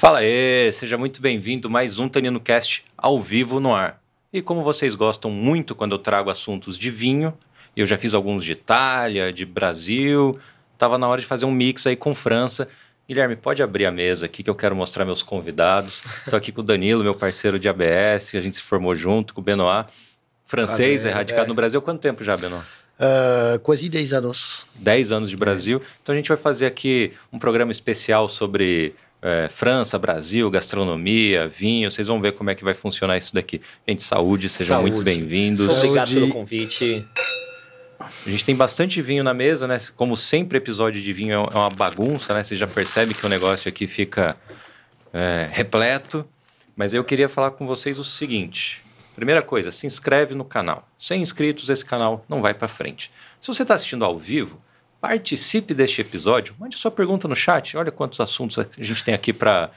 Fala aí, seja muito bem-vindo mais um Tanino Cast ao vivo no ar. E como vocês gostam muito quando eu trago assuntos de vinho, eu já fiz alguns de Itália, de Brasil, estava na hora de fazer um mix aí com França. Guilherme, pode abrir a mesa aqui que eu quero mostrar meus convidados. Estou aqui com o Danilo, meu parceiro de ABS, a gente se formou junto com o Benoit, francês, Prazer, erradicado é. no Brasil. Quanto tempo já, Benoit? Uh, quase 10 anos. 10 anos de Brasil. É. Então a gente vai fazer aqui um programa especial sobre é, França, Brasil, gastronomia, vinho. Vocês vão ver como é que vai funcionar isso daqui. Gente, saúde, sejam saúde. muito bem-vindos. Obrigado pelo convite. A gente tem bastante vinho na mesa, né? Como sempre, episódio de vinho é uma bagunça, né? Você já percebe que o negócio aqui fica é, repleto. Mas eu queria falar com vocês o seguinte. Primeira coisa, se inscreve no canal. Sem inscritos, esse canal não vai para frente. Se você está assistindo ao vivo, Participe deste episódio, mande sua pergunta no chat. Olha quantos assuntos a gente tem aqui para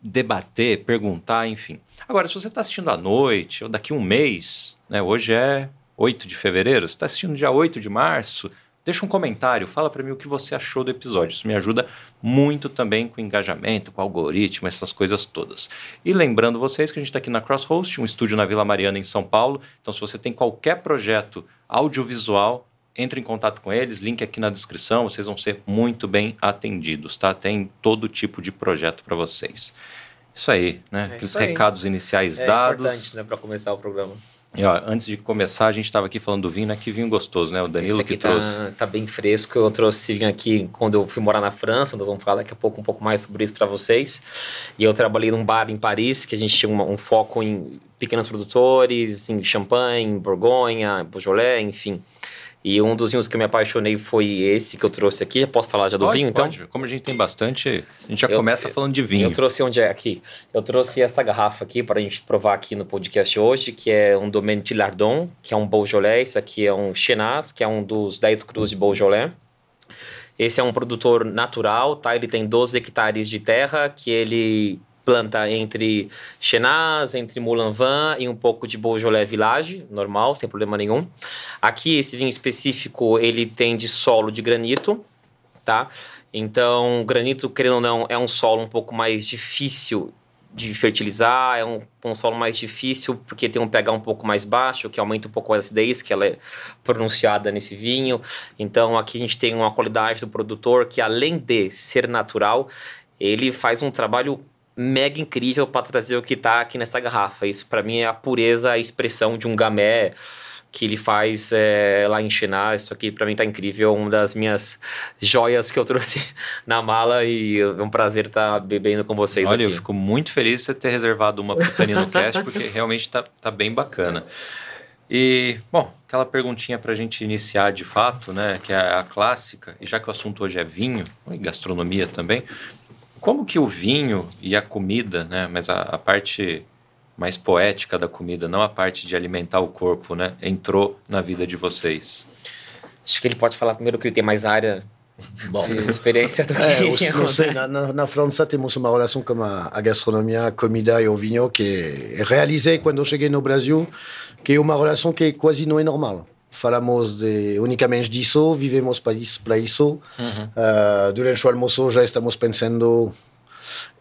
debater, perguntar, enfim. Agora, se você está assistindo à noite ou daqui um mês, né, hoje é 8 de fevereiro, você está assistindo dia 8 de março, deixa um comentário, fala para mim o que você achou do episódio. Isso me ajuda muito também com engajamento, com algoritmo, essas coisas todas. E lembrando vocês que a gente está aqui na Crosshost, um estúdio na Vila Mariana, em São Paulo. Então, se você tem qualquer projeto audiovisual, entre em contato com eles, link aqui na descrição, vocês vão ser muito bem atendidos, tá? Tem todo tipo de projeto para vocês. Isso aí, né? É Aqueles recados iniciais é dados. É importante, né, para começar o programa. E, ó, antes de começar, a gente estava aqui falando do vinho, né? Que vinho gostoso, né? O Danilo que tá, trouxe. Tá bem fresco. Eu trouxe vinho aqui quando eu fui morar na França. Nós vamos falar daqui a pouco um pouco mais sobre isso para vocês. E eu trabalhei num bar em Paris que a gente tinha um, um foco em pequenos produtores, em champanhe, Borgonha, Beaujolais, enfim. E um dos vinhos que eu me apaixonei foi esse que eu trouxe aqui. Posso falar já do pode, vinho, então? Pode. Como a gente tem bastante, a gente já eu, começa falando de vinho. Eu trouxe onde é aqui. Eu trouxe essa garrafa aqui para a gente provar aqui no podcast hoje, que é um Domaine de Lardon, que é um Beaujolais. Esse aqui é um Chenas, que é um dos 10 crus de Beaujolais. Esse é um produtor natural, tá? Ele tem 12 hectares de terra que ele planta entre Chenaz, entre Moulin Vin e um pouco de Beaujolais Village, normal, sem problema nenhum. Aqui, esse vinho específico, ele tem de solo de granito, tá? Então, granito, querendo ou não, é um solo um pouco mais difícil de fertilizar, é um, um solo mais difícil porque tem um pH um pouco mais baixo, que aumenta um pouco a acidez, que ela é pronunciada nesse vinho. Então, aqui a gente tem uma qualidade do produtor que, além de ser natural, ele faz um trabalho mega incrível para trazer o que está aqui nessa garrafa. Isso para mim é a pureza, a expressão de um gamé que ele faz é, lá em China. Isso aqui para mim tá incrível, uma das minhas joias que eu trouxe na mala e é um prazer estar tá bebendo com vocês Olha, aqui. eu fico muito feliz de você ter reservado uma pro no Cast, porque realmente tá, tá bem bacana. E, bom, aquela perguntinha para a gente iniciar de fato, né, que é a clássica, e já que o assunto hoje é vinho, e gastronomia também, como que o vinho e a comida, né, mas a, a, parte mais poética da comida, não a parte de alimentar o corpo, né, entrou na vida de vocês? Acho que ele pode falar primeiro que ele tem mais área Bom. de experiência do que é, eu. Não sei, na, na, França temos uma relação com a, a gastronomia, a comida e o vinho que realizei quando cheguei no Brasil, que é uma relação que quase não é normal falamos de, unicamente disso, vivemos para isso. Para isso. Uhum. Uh, durante o almoço já estamos pensando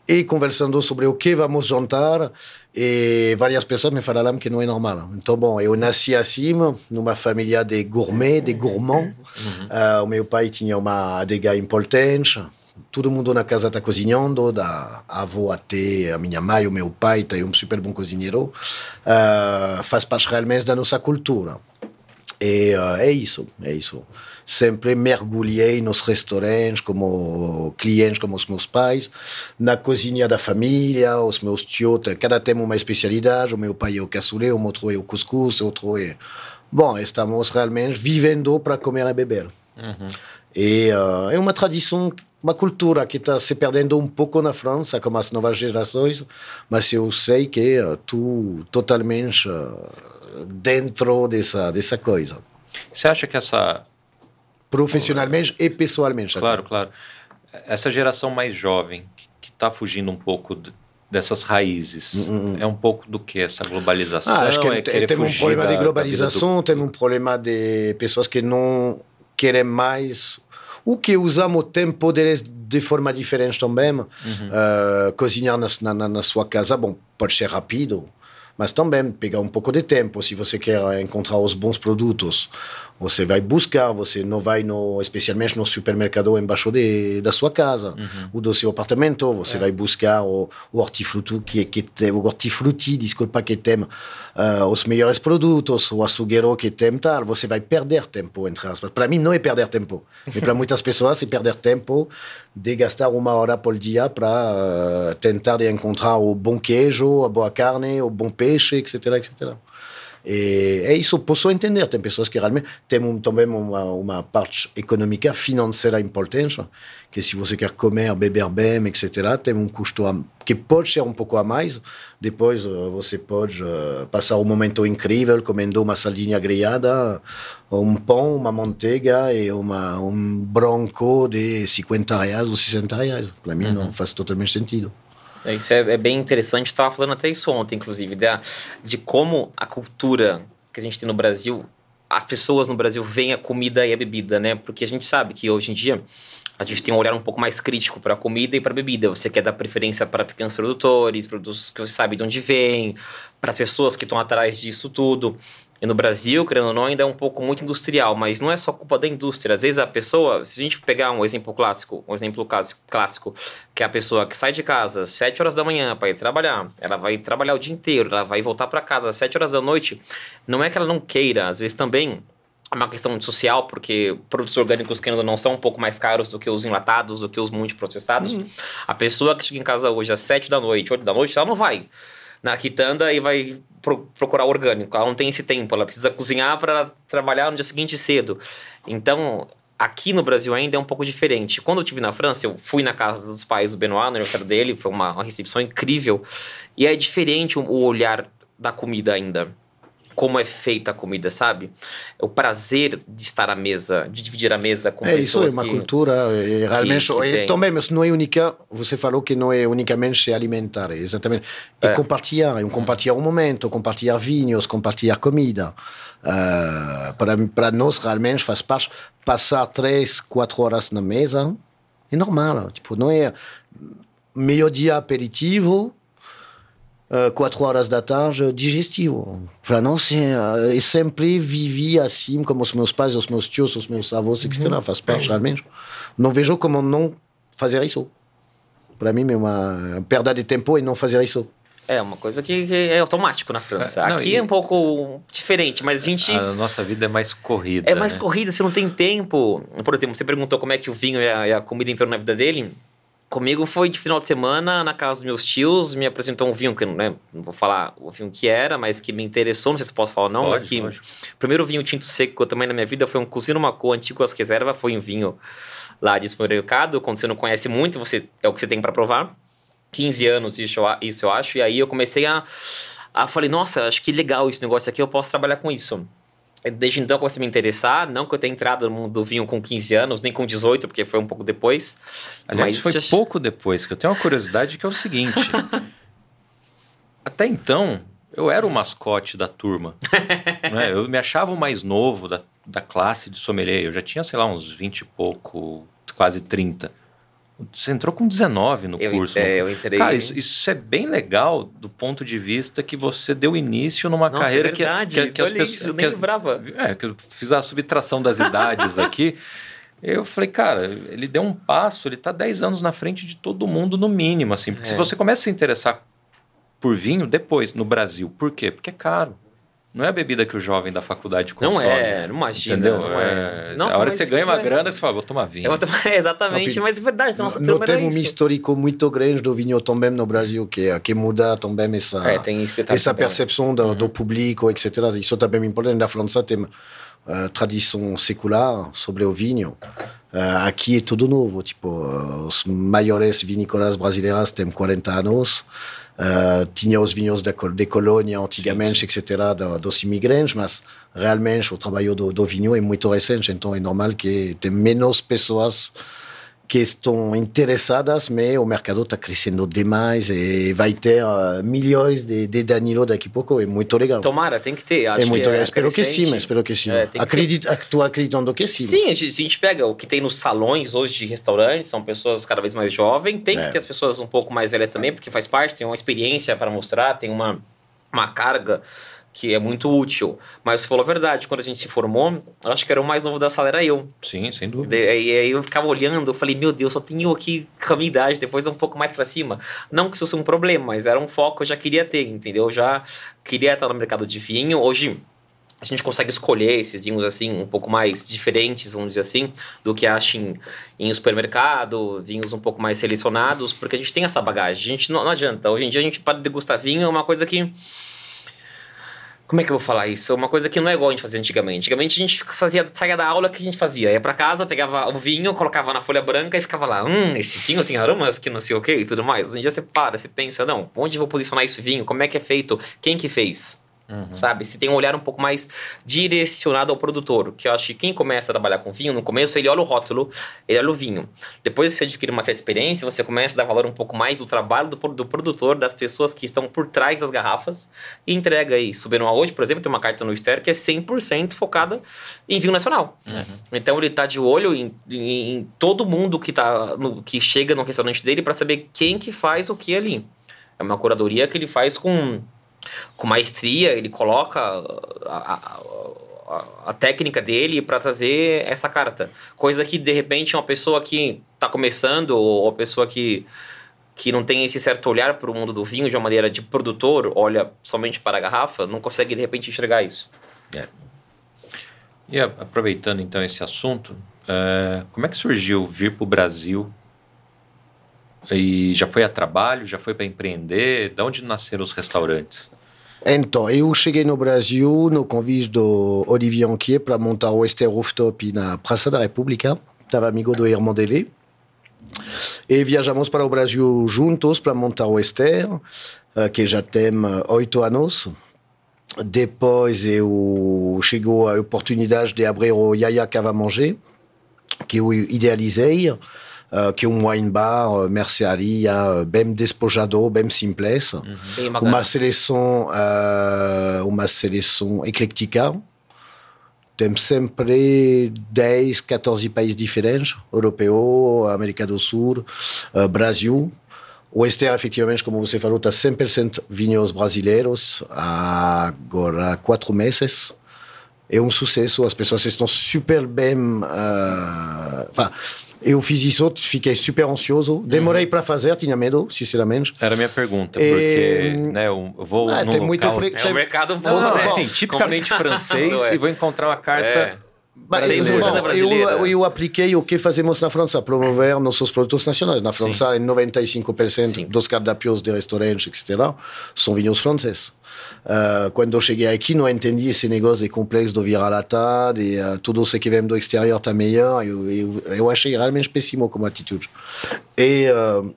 e conversando sobre o que vamos jantar e várias pessoas me falaram que não é normal. Então, bom, eu nasci assim, numa família de gourmet, de gourmands. Uhum. Uh, o meu pai tinha uma adega importante. Todo mundo na casa está cozinhando, da avó até a minha mãe, o meu pai, tem um super bom cozinheiro. Uh, faz parte realmente da nossa cultura. E uh, é isso, é isso. Sempre mergulhei nos restaurantes como clientes, como os meus pais, na cozinha da família, os meus tios, cada tem uma especialidade. O meu pai é o cassoulet, o outro é o couscous, o outro é. Bom, estamos realmente vivendo para comer e beber. Uhum. E uh, é uma tradição, uma cultura que está se perdendo um pouco na França, com as novas gerações, mas eu sei que uh, tu totalmente. Uh, dentro dessa, dessa coisa. Você acha que essa. Profissionalmente e pessoalmente. Claro, até. claro. Essa geração mais jovem, que está fugindo um pouco dessas raízes, uh -uh. é um pouco do que? Essa globalização? Ah, acho que é tem um problema da, de globalização, do... tem um problema de pessoas que não querem mais o que usamos o tempo deles de forma diferente também. Uhum. Uh, cozinhar na, na, na, sua casa, bom, pode ser rápido, mas também pegar um pouco de tempo se você quer encontrar os bons produtos. Você vai buscar, você não vai no, especialmente no supermercado embaixo de, da sua casa uhum. ou do seu apartamento, você é. vai buscar o, o hortifruti que, que tem, o hortifruti, desculpa, que tem uh, os melhores produtos, o açougueiro que tem tal, você vai perder tempo entre aspas. Para mim não é perder tempo, mas para muitas pessoas é perder tempo de gastar uma hora por dia para uh, tentar de encontrar o bom queijo, a boa carne, o bom peixe, etc, etc. E é isso, posso entender. Tem pessoas que realmente têm também uma, uma parte econômica, financeira importante, que se você quer comer, beber bem, etc., tem um custo a, que pode ser um pouco a mais. Depois você pode uh, passar um momento incrível comendo uma sardinha grelhada, um pão, uma manteiga e uma, um branco de 50 reais ou 60 reais. Para mim uhum. não faz totalmente sentido. É, isso é, é bem interessante. Estava falando até isso ontem, inclusive, de, de como a cultura que a gente tem no Brasil, as pessoas no Brasil veem a comida e a bebida, né? Porque a gente sabe que hoje em dia a gente tem um olhar um pouco mais crítico para a comida e para a bebida. Você quer dar preferência para pequenos produtores, produtos que você sabe de onde vem, para as pessoas que estão atrás disso tudo. E no Brasil, querendo ou não, ainda é um pouco muito industrial, mas não é só culpa da indústria. Às vezes a pessoa, se a gente pegar um exemplo clássico, um exemplo clássico, que é a pessoa que sai de casa às 7 horas da manhã para ir trabalhar, ela vai trabalhar o dia inteiro, ela vai voltar para casa às 7 horas da noite, não é que ela não queira, às vezes também é uma questão social, porque produtos orgânicos, que não são um pouco mais caros do que os enlatados, do que os multiprocessados. Uhum. A pessoa que chega em casa hoje às 7 da noite, 8 da noite, ela não vai na quitanda e vai pro, procurar orgânico. Ela não tem esse tempo, ela precisa cozinhar para trabalhar no dia seguinte cedo. Então, aqui no Brasil ainda é um pouco diferente. Quando eu estive na França, eu fui na casa dos pais do Benoit, no aniversário dele, foi uma, uma recepção incrível. E é diferente o, o olhar da comida ainda como é feita a comida, sabe? O prazer de estar à mesa, de dividir a mesa com é, pessoas Isso é uma que, cultura, é, realmente. Que, que é, também, mas não é única, você falou que não é unicamente alimentar, exatamente. É, é compartilhar, é um compartilhar um momento, compartilhar vinhos, compartilhar comida. Uh, para, para nós, realmente, faz parte, passar três, quatro horas na mesa é normal. Tipo, não é meio-dia aperitivo, quatro horas da tarde digestivo. Para nós, é, eu sempre vivi assim, como os meus pais, os meus tios, os meus avós, etc. Uhum. Faz parte realmente. Não vejo como não fazer isso. Para mim, é uma perda de tempo e não fazer isso. É uma coisa que, que é automático na França. É, não, Aqui e... é um pouco diferente, mas a gente. A nossa vida é mais corrida. É mais né? corrida, você não tem tempo. Por exemplo, você perguntou como é que o vinho e a, e a comida entraram na vida dele. Comigo foi de final de semana na casa dos meus tios, me apresentou um vinho que né, não vou falar o vinho que era, mas que me interessou, não sei se posso falar ou não, pode, mas que pode. o primeiro vinho tinto seco também na minha vida foi um Cozino Macô Antigo as Reserva, foi um vinho lá de supermercado, quando você não conhece muito, você é o que você tem para provar. 15 anos isso, isso eu acho, e aí eu comecei a, a falei, nossa, acho que legal esse negócio aqui, eu posso trabalhar com isso. Desde então comecei a me interessar, não que eu tenha entrado no mundo do vinho com 15 anos, nem com 18, porque foi um pouco depois. Aliás, mas foi já... pouco depois, que eu tenho uma curiosidade que é o seguinte. até então, eu era o mascote da turma. né? Eu me achava o mais novo da, da classe de sommelier. Eu já tinha, sei lá, uns 20 e pouco, quase 30. Você entrou com 19 no eu, curso. É, eu entrei. Cara, isso, isso, é bem legal do ponto de vista que você deu início numa Nossa, carreira é verdade, que, que, que as pessoas. Eu nem lembrava. É, que eu fiz a subtração das idades aqui. Eu falei, cara, ele deu um passo, ele está 10 anos na frente de todo mundo, no mínimo, assim. Porque é. se você começa a se interessar por vinho depois, no Brasil, por quê? Porque é caro. Não é a bebida que o jovem da faculdade consome. Não é, não imagina. Entendeu? Não é. Nossa, a hora que você ganha uma grana, você fala, vou tomar vinho. Vou tomar, exatamente, mas é verdade. Nossa, temos um histórico muito grande do vinho também no Brasil, que, que muda também essa, é, essa percepção do, uhum. do, público, etc. Isso também é importante. Na França tem uh, tradição secular sobre o vinho. Uh, aqui é tudo novo. Tipo, uh, os maiores vinícolas brasileiras têm 40 anos. Uh, tinha os vinhos de, de colônia antigamente, etc., dos imigrantes, mas realmente o trabalho do, do vinho é muito recente, então é normal que tem menos pessoas que estão interessadas, mas o mercado está crescendo demais e vai ter uh, milhões de, de Danilo daqui a pouco. É muito legal. Tomara, tem que ter. Acho é muito que legal. é espero que sim, espero que sim. É, Acredito, Estou acreditando que sim. Sim, a gente, a gente pega o que tem nos salões hoje de restaurantes, são pessoas cada vez mais jovens. Tem é. que ter as pessoas um pouco mais velhas também, porque faz parte, tem uma experiência para mostrar, tem uma, uma carga que é muito útil. Mas você falou a verdade, quando a gente se formou, acho que era o mais novo da sala, era eu. Sim, sem dúvida. E aí eu ficava olhando, eu falei, meu Deus, só tenho aqui com a minha idade, depois um pouco mais para cima. Não que isso fosse um problema, mas era um foco que eu já queria ter, entendeu? Eu já queria estar no mercado de vinho. Hoje a gente consegue escolher esses vinhos assim, um pouco mais diferentes, vamos dizer assim, do que acham em supermercado, vinhos um pouco mais selecionados, porque a gente tem essa bagagem. A gente não, não adianta. Hoje em dia a gente para degustar vinho é uma coisa que como é que eu vou falar isso? É uma coisa que não é igual a gente fazia antigamente. Antigamente a gente fazia, saía da aula que a gente fazia. Ia para casa, pegava o vinho, colocava na folha branca e ficava lá. Hum, esse vinho tem aromas que não sei o que e tudo mais. Hoje em dia você para, você pensa, não, onde eu vou posicionar esse vinho? Como é que é feito? Quem que fez? Uhum. Sabe? Se tem um olhar um pouco mais direcionado ao produtor. Que eu acho que quem começa a trabalhar com vinho, no começo ele olha o rótulo, ele olha o vinho. Depois que você adquire uma certa experiência, você começa a dar valor um pouco mais do trabalho do, do produtor, das pessoas que estão por trás das garrafas e entrega aí. Subenoa hoje, por exemplo, tem uma carta no Ster que é 100% focada em vinho nacional. Uhum. Então ele está de olho em, em, em, todo mundo que, tá no, que chega no restaurante dele para saber quem que faz o que ali. É uma curadoria que ele faz com com maestria, ele coloca a, a, a técnica dele para trazer essa carta. Coisa que, de repente, uma pessoa que está começando ou uma pessoa que, que não tem esse certo olhar para o mundo do vinho de uma maneira de produtor, olha somente para a garrafa, não consegue, de repente, enxergar isso. É. E aproveitando, então, esse assunto, uh, como é que surgiu vir para o Brasil e já foi a trabalho, já foi para empreender? De onde nasceram os restaurantes? Então, eu cheguei no Brasil no convite do Olivier Anquier para montar o Ester Rooftop na Praça da República. Estava amigo do irmão dele. E viajamos para o Brasil juntos para montar o Ester, eh, que já tem oito anos. Depois eu chegou a oportunidade de abrir o Yaya Cava Manger, que eu idealizei. Uh, que é um wine bar, uh, mercearia, bem despojado, bem simples. Uhum. Uma seleção, uh, uma seleção eclética. Tem sempre 10, 14 países diferentes, europeu, América do Sul, uh, Brasil. O Ester, efetivamente, como você falou, está 100% vinhos brasileiros há agora quatro meses. É um sucesso, as pessoas estão super bem. Uh, eu fiz isso, fiquei super ansioso. Demorei uhum. para fazer, tinha medo, sinceramente. Era a minha pergunta, porque né, eu vou ah, tem local... Muito... É um mercado um pouco, não, né? Assim, tipicamente francês é. e vou encontrar uma carta... É. Mas, eu, eu, eu, apliquei o que fazemos na França, promover nossos produtos nacionais. Na França, Sim. 95% Sim. dos cardápios de restaurantes, etc., são vinhos franceses. Uh, quando eu cheguei aqui, não entendi esse negócio de complexo do vira-lata, de uh, tudo isso que vem do exterior está melhor. Eu, eu, eu achei realmente péssimo como atitude. E, uh,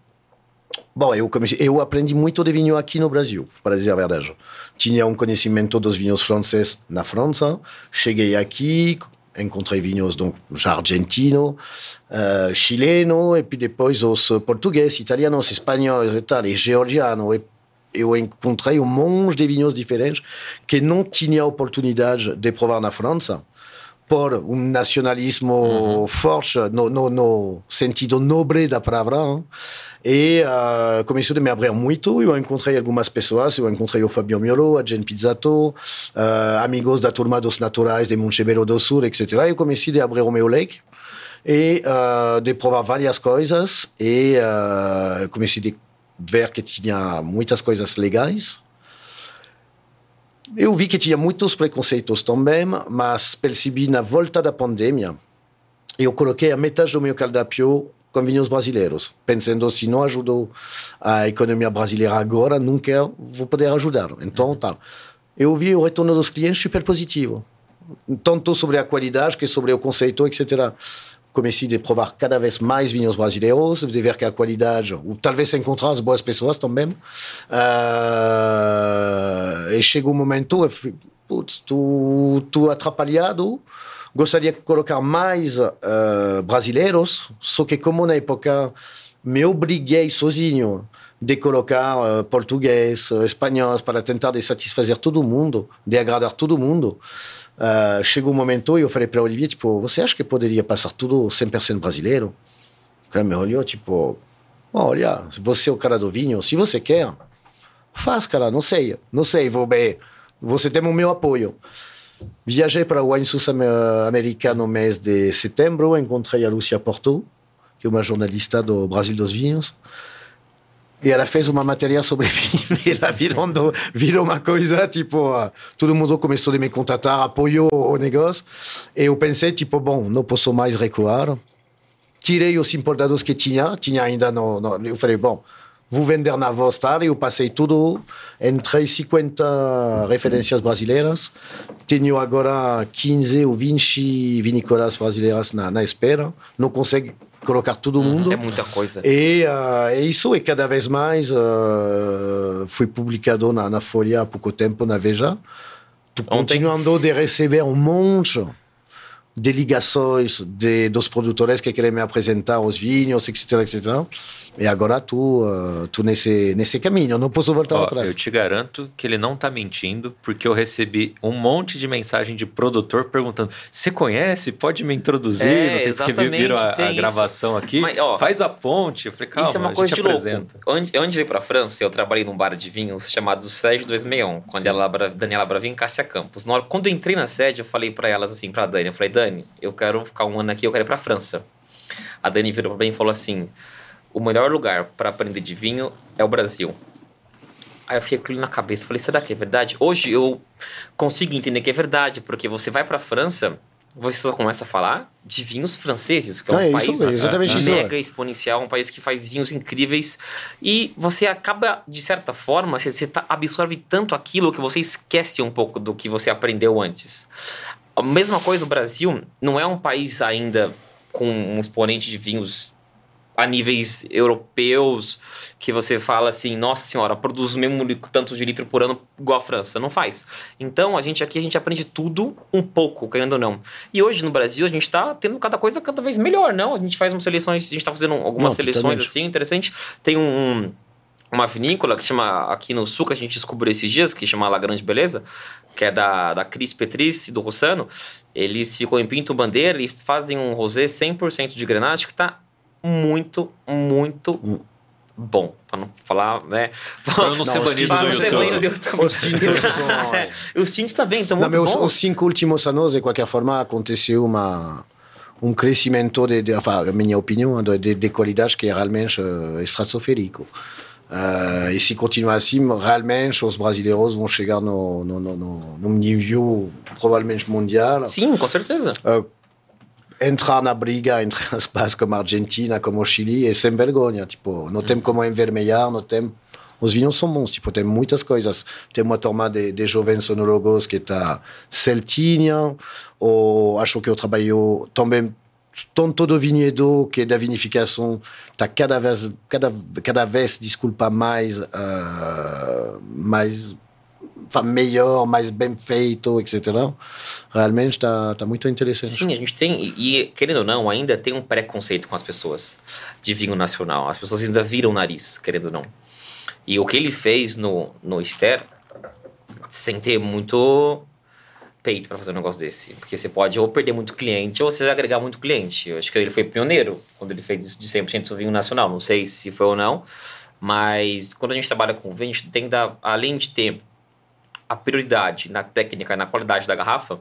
bom, eu, comecei, eu aprendi muito de vinho aqui no Brasil, para dizer a verdade. Tinha um conhecimento dos vinhos franceses na França, cheguei aqui, encontrei vinhos donc já argentino, uh, chileno, e depois os portugueses, italianos, espanhóis e tal, e georgiano, e eu encontrei um monte de vinhos diferentes que não tinha oportunidade de provar na França por um nacionalismo uhum. forte no, no, no, sentido nobre da palavra hein? e uh, começou a me abrir muito eu encontrei algumas pessoas eu encontrei o Fabio Miolo, a Jen Pizzato uh, amigos da turma dos naturais de Montebello do Sul, etc eu comecei a abrir o meu leque e uh, de provar várias coisas e uh, comecei a ver que tinha muitas coisas legais. Eu vi que tinha muitos preconceitos também, mas percebi na volta da pandemia, eu coloquei a metade do meu cardápio com vinhos brasileiros, pensando se não ajudou a economia brasileira agora, nunca vou poder ajudar. Então, uhum. tal. Eu vi o retorno dos clientes super positivo, tanto sobre a qualidade que sobre o conceito, etc comecei a provar cada vez mais vinhos brasileiros, de ver que a qualidade, ou talvez encontrar as boas pessoas também. Uh, e chegou um momento, putz, tu, tu atrapalhado, gostaria de colocar mais uh, brasileiros, só que como na época me obriguei sozinho de colocar uh, português, espanhol, para tentar de satisfazer todo mundo, de agradar todo mundo, uh, chegou um momento e eu falei para Olivier, tipo, você acha que poderia passar tudo 100% brasileiro? O cara me olhou, tipo, olha, você é o cara do vinho, se você quer, faz, cara, não sei, não sei, vou bem, você tem o meu apoio. Viajei para o Wine Sus Americano no mês de setembro, encontrei a Lucia Porto, que é uma jornalista do Brasil dos Vinhos, e ela fez uma matéria sobre mim ela virou, virou uma coisa, tipo, todo mundo começou a me contatar, apoiou o negócio, e eu pensei, tipo, bom, não posso mais recuar. Tirei os importados que tinha, tinha ainda no, no eu falei, bom, vou vender na Vostar e eu passei tudo, entrei 50 referências brasileiras, tenho agora 15 ou 20 vinícolas brasileiras na, na espera, não consigo colocar todo uhum. mundo. É muita coisa. E uh, é isso, e cada vez mais uh, foi publicado na, na Folha há pouco tempo, na Veja. Estou continuando de receber um monte de ligações de, dos produtores que querem me apresentar os vinhos, etc, etc. E agora tu, uh, tu nesse, nesse caminho, não posso voltar Ó, atrás. Eu te garanto que ele não está mentindo, porque eu recebi um monte de mensagem de produtor perguntando: você conhece? Pode me introduzir? É, não sei se viram a, a gravação aqui. Mas, ó, Faz a ponte. Eu falei, calma, isso é uma coisa de apresenta. louco. Onde, onde veio para a França, eu trabalhei num bar de vinhos chamado Sérgio 261, com a Daniela Bravin e Cássia Campos. Na hora, quando eu entrei na sede, eu falei para elas assim, para Dani, eu falei, Dani, eu quero ficar um ano aqui, eu quero ir para a França. A Dani virou para mim e falou assim: o melhor lugar para aprender de vinho é o Brasil. Aí eu fiquei com aquilo na cabeça, falei, será que é verdade? Hoje eu consigo entender que é verdade, porque você vai para a França, você só começa a falar de vinhos franceses, que é um é país mega exponencial, um país que faz vinhos incríveis, e você acaba, de certa forma, você, você tá, absorve tanto aquilo que você esquece um pouco do que você aprendeu antes. A mesma coisa, o Brasil não é um país ainda com um exponente de vinhos a níveis europeus que você fala assim, nossa senhora, produz o mesmo tanto de litro por ano igual a França. Não faz. Então, a gente aqui, a gente aprende tudo um pouco, querendo ou não. E hoje no Brasil, a gente está tendo cada coisa cada vez melhor, não? A gente faz umas seleções, a gente está fazendo algumas não, seleções assim, interessantes. Tem um, uma vinícola que chama, aqui no sul, que a gente descobriu esses dias, que chama La Grande Beleza, que é da, da Cris Petrice, do Rossano. Eles ficam em Pinto Bandeira e fazem um rosé 100% de grenache que está muito, muito bom. Para não falar, né? Para não, não ser banido do YouTube. Os tintos são... os tintos também estão muito bons. Os cinco últimos anos, de qualquer forma, aconteceu uma um crescimento de, de enfin, minha opinião, de, de, de qualidade que é realmente uh, estratosférico. Uh, e se continuar assim, realmente os brasileiros vão chegar no, no, no, no, no nível provavelmente mundial. Sim, com certeza. Uh, entrar na briga entre países como a Argentina, como o Chile, é sem vergonha. Tipo, não tem como envermelhar, não tem... Os vinhos são bons, tipo, tem muitas coisas. Tem uma turma de, de jovens sonólogos que está Celtinha, ou acho que eu trabalho também tanto do vinhedo que da vinificação está cada vez cada cada vez desculpa mais uh, mais melhor, mais bem feito, etc. Realmente está tá muito interessante. Sim, a gente tem, e querendo ou não, ainda tem um preconceito com as pessoas de vinho nacional. As pessoas ainda viram o nariz, querendo ou não. E o que ele fez no, no Ster, sem ter muito peito para fazer um negócio desse. Porque você pode ou perder muito cliente ou você agregar muito cliente. Eu acho que ele foi pioneiro quando ele fez isso de 100% vinho nacional. Não sei se foi ou não, mas quando a gente trabalha com vinho, a gente tem que dar, além de ter a prioridade na técnica, na qualidade da garrafa,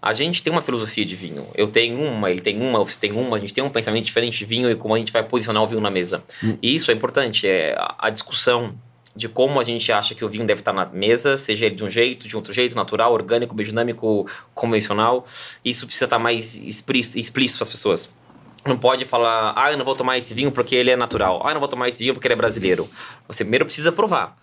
a gente tem uma filosofia de vinho. Eu tenho uma, ele tem uma, você tem uma, a gente tem um pensamento diferente de vinho e como a gente vai posicionar o vinho na mesa. Hum. E isso é importante, é a discussão de como a gente acha que o vinho deve estar na mesa, seja ele de um jeito, de outro jeito, natural, orgânico, biodinâmico, convencional. Isso precisa estar mais explícito para as pessoas. Não pode falar, ah, eu não vou tomar esse vinho porque ele é natural. Ah, eu não vou tomar esse vinho porque ele é brasileiro. Você primeiro precisa provar.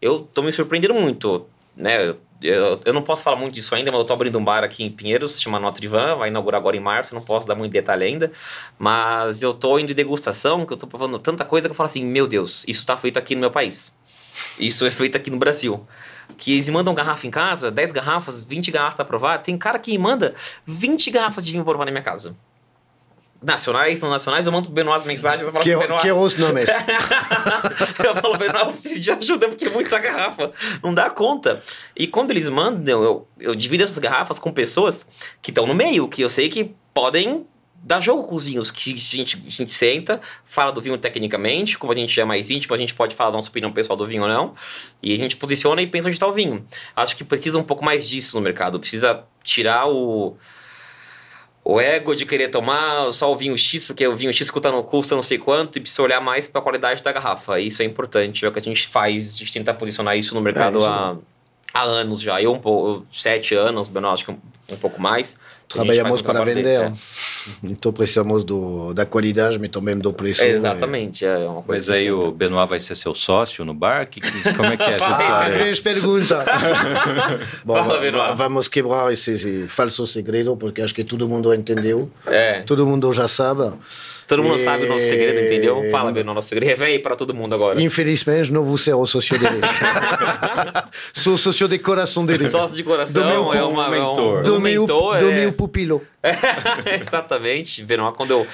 Eu estou me surpreendendo muito né? Eu, eu não posso falar muito disso ainda, mas eu estou abrindo um bar aqui em Pinheiros, chama Notre Van, vai inaugurar agora em março, não posso dar muito detalhe ainda, mas eu estou indo em degustação, que eu estou provando tanta coisa que eu falo assim, meu Deus, isso está feito aqui no meu país. Isso é feito aqui no Brasil. Que eles mandam garrafa em casa, 10 garrafas, 20 garrafas para provar. Tem cara que manda 20 garrafas de vinho provar na minha casa. Nacionais, não nacionais, eu mando pro Benoit as mensagens. Eu falo Que, pro Benoit, que os nomes. eu falo, Benoit, eu preciso de ajuda porque é muita garrafa. Não dá conta. E quando eles mandam, eu, eu divido essas garrafas com pessoas que estão no meio, que eu sei que podem dar jogo com os vinhos. Que a gente, a gente senta, fala do vinho tecnicamente, como a gente é mais íntimo, a gente pode falar da nossa opinião pessoal do vinho ou não. E a gente posiciona e pensa onde está o vinho. Acho que precisa um pouco mais disso no mercado. Precisa tirar o o ego de querer tomar só o vinho X, porque o vinho X custa, não, custa não sei quanto, e precisa olhar mais para a qualidade da garrafa. Isso é importante, é o que a gente faz, a gente tenta posicionar isso no mercado É, há, há anos já. Eu, um pouco, sete anos, Benoit, acho que um, um pouco mais. Trabalhamos para vender. desse, Então precisamos do, da qualidade, mas também do preço. é. Exatamente, é uma coisa Mas aí o. Benoit vai ser seu sócio no bar? Que, que- como é que é essa história? Três perguntas. Bom, Fala, vamos quebrar esse, esse falso segredo, porque acho que todo mundo entendeu. É, Todo mundo já sabe. Todo mundo E- sabe o nosso segredo, entendeu? Fala, Benoit, nosso segredo. Revela aí para todo mundo agora. Infelizmente, não vou ser o sócio dele. Sou sócio de coração dele. Sócio de coração Do meu é uma, é um, mentor. um do meu, mentor, do é- meu pupilo. Exatamente. Benoit, quando eu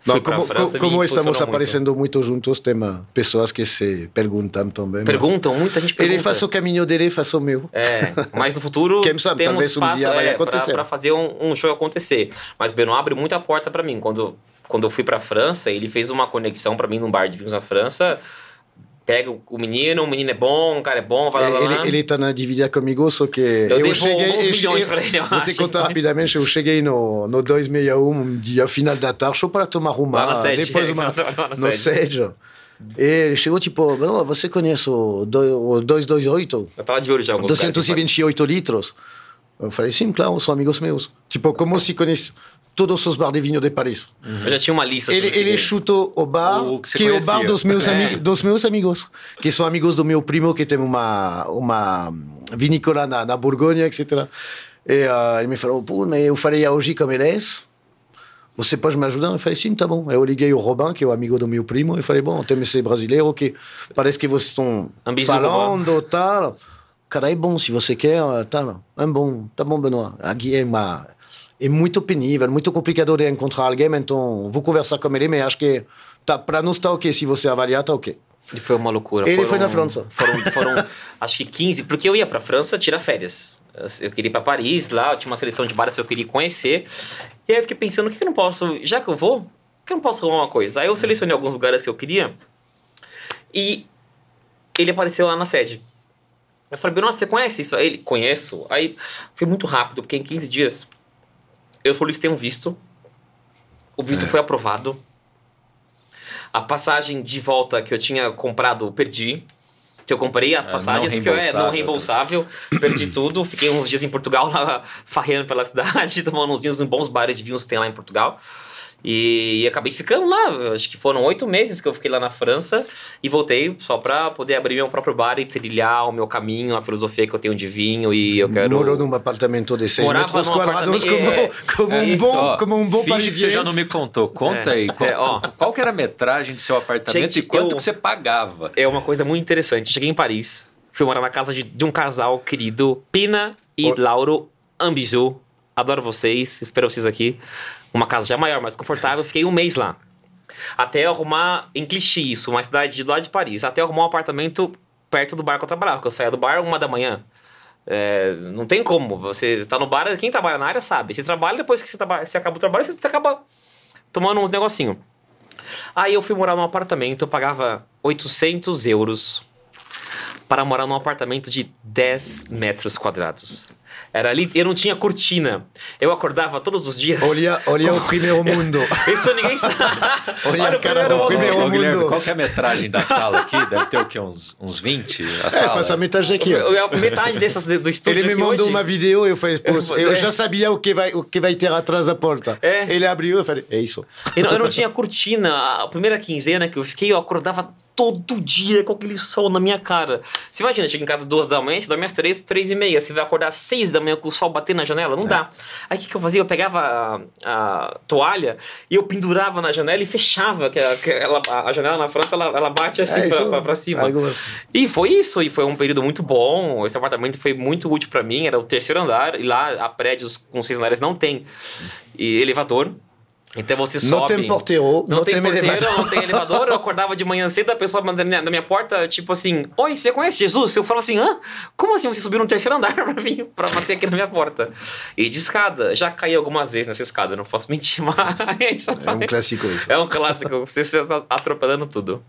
fui Não, pra como, França, como estamos muito. aparecendo muito juntos, tem pessoas que se perguntam também. mas Perguntam, muita gente pergunta. Ele faz o caminho dele, faz o meu. É, mas no futuro Quem sabe, temos talvez um espaço dia vai é, pra- acontecer. pra fazer um, um show acontecer. Mas Benoit abre muita porta pra mim. Quando, quando eu fui pra França, ele fez uma conexão pra mim num bar de vinhos na França. Pega o menino, o menino é bom, o cara é bom, vai lá, lá, lá. Ele, ele está na dívida comigo, só que Eu devo cheguei. eu milhões pra ele, eu Vou te contar rapidamente. Eu cheguei no, no 261, um dia final da tarde, só para tomar uma. Lá sede. Depois uma, no sede. E ele chegou tipo, "Bro, você conhece o do- o 228? Eu tava de olho já em alguns lugares, 228 litros? Eu falei, sim, claro, são amigos meus. Tipo, como se conhece todos os bar de vinho de Paris. Eu já tinha uma lista. Ele, ele chutou o bar, O que que é o bar dos meus, É. dos meus amigos, que são amigos do meu primo, que tem uma, uma vinícola na, na Borgonha, etc. E ah, ele me falou, pô, mas eu falei hoje como ele é. Você pode me ajudar? Eu falei, sim, tá bom. Eu liguei o Robin, que é o amigo do meu primo, e falei, bom, tem esse brasileiro que parece que vocês estão Ambizu, falando, tal. Cara, é bom, se você quer, tal. É bom, tá bom, Benoit. Aqui é uma... É muito penível, muito complicado de encontrar alguém, então vou conversar com ele, mas acho que tá, para nós tá ok, se você avaliar, tá ok. Ele foi uma loucura. Ele foi na França. Foram, foram acho que 15, porque eu ia pra França tirar férias. Eu, eu queria ir pra Paris, lá tinha uma seleção de bares que eu queria conhecer. E aí eu fiquei pensando, o que, que eu não posso, já que eu vou, por que eu não posso arrumar uma coisa? Aí eu selecionei alguns lugares que eu queria e ele apareceu lá na sede. Eu falei, nossa, você conhece isso? Aí ele, conheço. Aí foi muito rápido, porque em 15 dias eu solicitei um visto. O visto foi aprovado. A passagem de volta que eu tinha comprado, perdi. Que eu comprei as É, passagens, não porque eu, é não reembolsável. reembolsável. Perdi tudo. Fiquei uns dias em Portugal, lá, farreando pela cidade, tomando uns vinhos em bons bares de vinhos que tem lá em Portugal. E, acabei ficando lá. Acho que foram oito meses que eu fiquei lá na França. E voltei só pra poder abrir meu próprio bar e trilhar o meu caminho, a filosofia que eu tenho de vinho. E eu quero. Morou num apartamento de 6 Morava metros quadrados como, como, É um isso, bom, ó. como um bom que você parisiense. já não me contou. Conta É, aí. Qual, é, ó. qual que era a metragem do seu apartamento Gente, e quanto eu- que você pagava? É uma coisa muito interessante. Cheguei em Paris, fui morar na casa de, de um casal querido, Pina e. Lauro Ambizu. Adoro vocês, espero vocês aqui. Uma casa já maior, mais confortável. Fiquei um mês lá. Até arrumar, em Clichy, isso, uma cidade de lá de Paris. Até arrumar um apartamento perto do bar que eu trabalhava, porque eu saía do bar uma da manhã. É, não tem como. Você tá no bar, quem trabalha na área sabe. Você trabalha, depois que você, trabalha, você acaba o trabalho, você, você acaba tomando uns negocinho. Aí eu fui morar num apartamento, eu pagava 800 euros para morar num apartamento de 10 metros quadrados. Era ali, eu não tinha cortina. Eu acordava todos os dias. Olha, olha o primeiro mundo. Isso ninguém sabe. Olha a o cara do mundo. primeiro Ô, Guilherme, mundo. qual que é a metragem da sala aqui? Deve ter o quê? Uns, uns 20? A É, sala? faz a metade aqui. ó. Eu- eu- Metade dessas do estúdio Ele me mandou hoje. uma vídeo eu falei, pô, É. eu já sabia o que vai, o que vai ter atrás da porta. É. Ele abriu eu falei, é isso. Eu não, eu não tinha cortina. A primeira quinzena que eu fiquei, eu acordava todo dia com aquele sol na minha cara. Você imagina, chega em casa duas da manhã, você dorme às três, três e meia. Você vai acordar às seis da manhã com o sol batendo na janela? Não é. dá. Aí o que, que eu fazia? Eu pegava a, a, toalha e eu pendurava na janela e fechava. Que, a, que ela, a janela na França, ela, ela bate assim é, pra, pra, pra, cima. E foi isso. E foi um período muito bom. Esse apartamento foi muito útil para mim. Era o terceiro andar. E lá, a prédios com seis andares não tem e elevador. Então você sobe. Não tem porteiro, não, não tem, tem porteiro, elevador. não tem elevador. Eu acordava de manhã cedo, a pessoa mandando na minha porta, tipo assim: Oi, você conhece Jesus? Eu falo assim: Hã? Como assim você subiu no terceiro andar pra vir pra bater aqui na minha porta? E de escada, já caí algumas vezes nessa escada, não posso mentir, mas. É um clássico isso. É um clássico, você se atropelando tudo.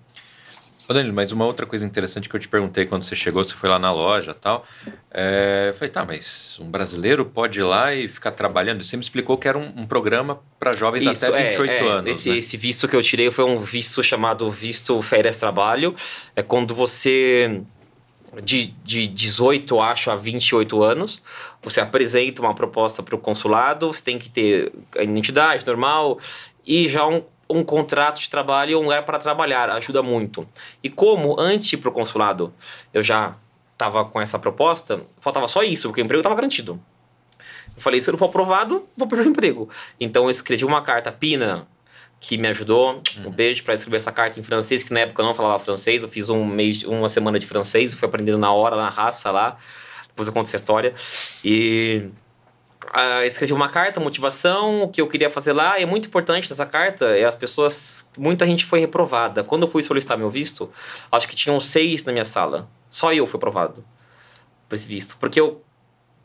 Ô Danilo, mas uma outra coisa interessante que eu te perguntei quando você chegou, você foi lá na loja e tal. É, eu falei, tá, mas um brasileiro pode ir lá e ficar trabalhando? Você me explicou que era um, um programa para jovens Isso, até 28 é, é, anos. Esse, né? esse visto que eu tirei foi um visto chamado visto férias trabalho. É quando você de, de 18, acho, a 28 anos, você apresenta uma proposta para o consulado, você tem que ter a identidade normal e já um, um contrato de trabalho e um lugar para trabalhar, ajuda muito. E como antes de ir para o consulado eu já estava com essa proposta, faltava só isso, porque o emprego estava garantido. Eu falei, se eu não for aprovado, vou perder o emprego. Então eu escrevi uma carta, Pina, que me ajudou. Um beijo para escrever essa carta em francês, que na época eu não falava francês. Eu fiz um mês, uma semana de francês, fui aprendendo na hora, na raça lá. Depois eu conto essa história. E uh, escrevi uma carta, motivação, o que eu queria fazer lá. E é muito importante essa carta, é as pessoas. Muita gente foi reprovada. Quando eu fui solicitar meu visto, acho que tinham seis na minha sala. Só eu fui aprovado por esse visto. Porque eu